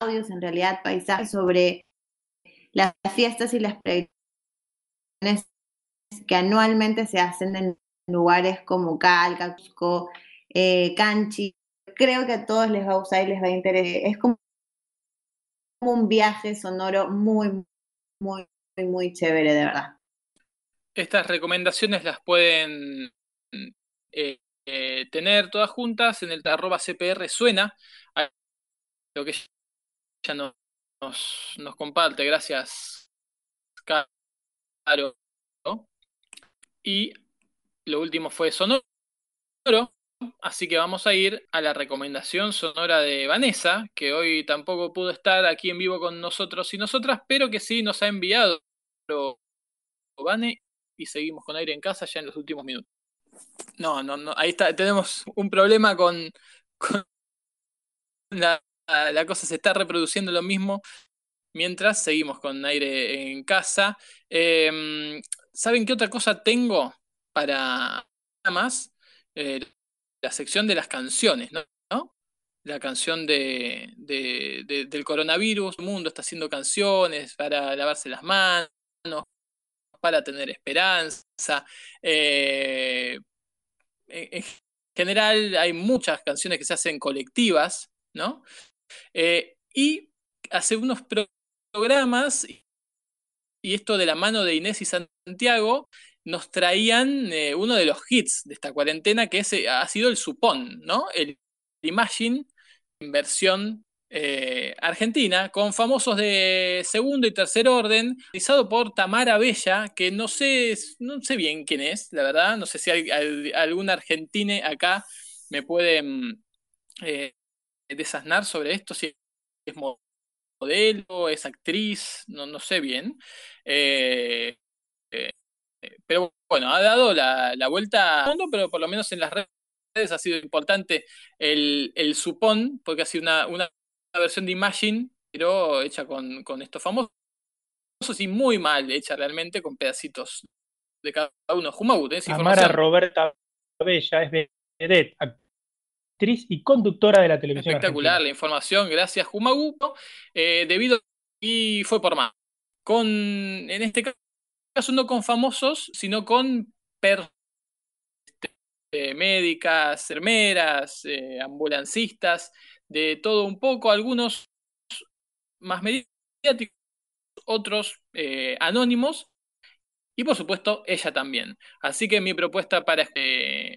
audios, en realidad, paisajes sobre las fiestas y las predicciones que anualmente se hacen en lugares como Calca, Cusco, eh, Canchi. Creo que a todos les va a usar y les va a interesar. Es como un viaje sonoro muy, muy, muy chévere, de verdad. Estas recomendaciones las pueden eh, eh, tener todas juntas en el arroba CPR suena, lo que ya nos, nos comparte, gracias Caro. Y lo último fue sonoro, así que vamos a ir a la recomendación sonora de Vanessa, que hoy tampoco pudo estar aquí en vivo con nosotros y nosotras, pero que sí nos ha enviado Vane y seguimos con aire en casa ya en los últimos minutos. No, no, no, ahí está, tenemos un problema con, la, cosa se está reproduciendo lo mismo mientras seguimos con aire en casa. Em, ¿Saben qué otra cosa tengo para más? Eh, la sección de las canciones, ¿no? La canción de, del coronavirus, el mundo está haciendo canciones para lavarse las manos, para tener esperanza. Eh, en general hay muchas canciones que se hacen colectivas, ¿no? Eh, y hace unos programas, y esto de la mano de Inés y Santiago, nos traían eh, uno de los hits de esta cuarentena, que es, ha sido el Supón, ¿no? El Imagine en versión eh, argentina, con famosos de segundo y tercer orden, realizado por Tamara Bella, que no sé, no sé bien quién es, la verdad, no sé si hay, algún argentine acá me puede mm, eh, desasnar sobre esto, si es modelo, es actriz, no, no sé bien. Eh, pero bueno, ha dado la, vuelta al mundo, pero por lo menos en las redes ha sido importante el, el supón, porque ha sido una versión de Imagine, pero hecha con, con estos famosos y muy mal hecha realmente, con pedacitos de cada uno. Jumagut, ¿eh? Amara Roberta Bella es vedette, actriz y conductora de la televisión. Espectacular la información, gracias Jumagu. Eh, debido y fue por más. Con, en este caso no con famosos, sino con per, este, médicas, enfermeras, eh, ambulancistas, de todo un poco, algunos más mediáticos, otros eh, anónimos, y por supuesto ella también. Así que mi propuesta para eh,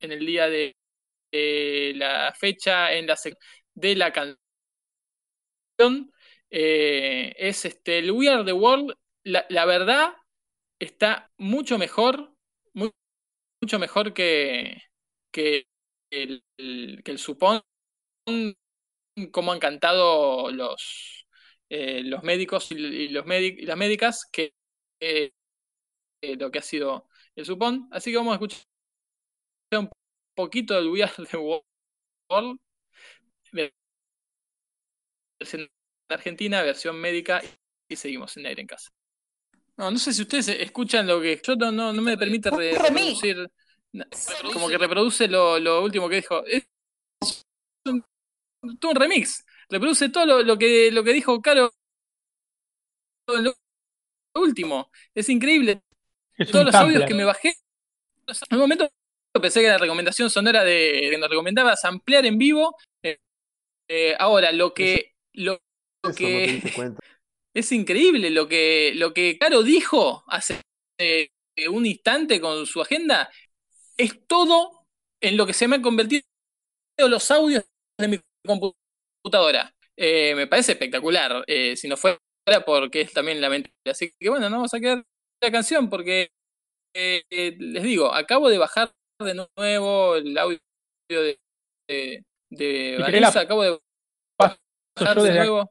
en el día de la fecha, en la de la canción, eh, es este, el We Are the World. La, verdad está mucho mejor, mucho mejor que, que el, que el supón cómo han cantado los, eh, los médicos y, los y las médicas que eh, eh, lo que ha sido el supón. Así que vamos a escuchar un poquito del We Are the World, versión argentina, versión médica, y seguimos en aire en casa. No, no sé si ustedes escuchan lo que. Yo no, no, me permite reproducir. Como que reproduce lo, lo último que dijo. Es un, un remix. Reproduce todo lo, que, lo que dijo Caro en lo último. Es increíble. Es Todos los audios que me bajé, en un momento pensé que la recomendación sonora de, que nos recomendaba ampliar en vivo. Eh, eh, ahora, lo que, lo, no que [laughs] es increíble lo que, lo que Caro dijo hace eh, un instante con su agenda, es todo en lo que se me han convertido los audios de mi computadora. Eh, me parece espectacular, eh, si no fuera porque es también lamentable. Así que bueno, no vamos a quedar la canción porque eh, eh, les digo, acabo de bajar de nuevo el audio de, de, de Vanessa, la acabo de bajar de nuevo.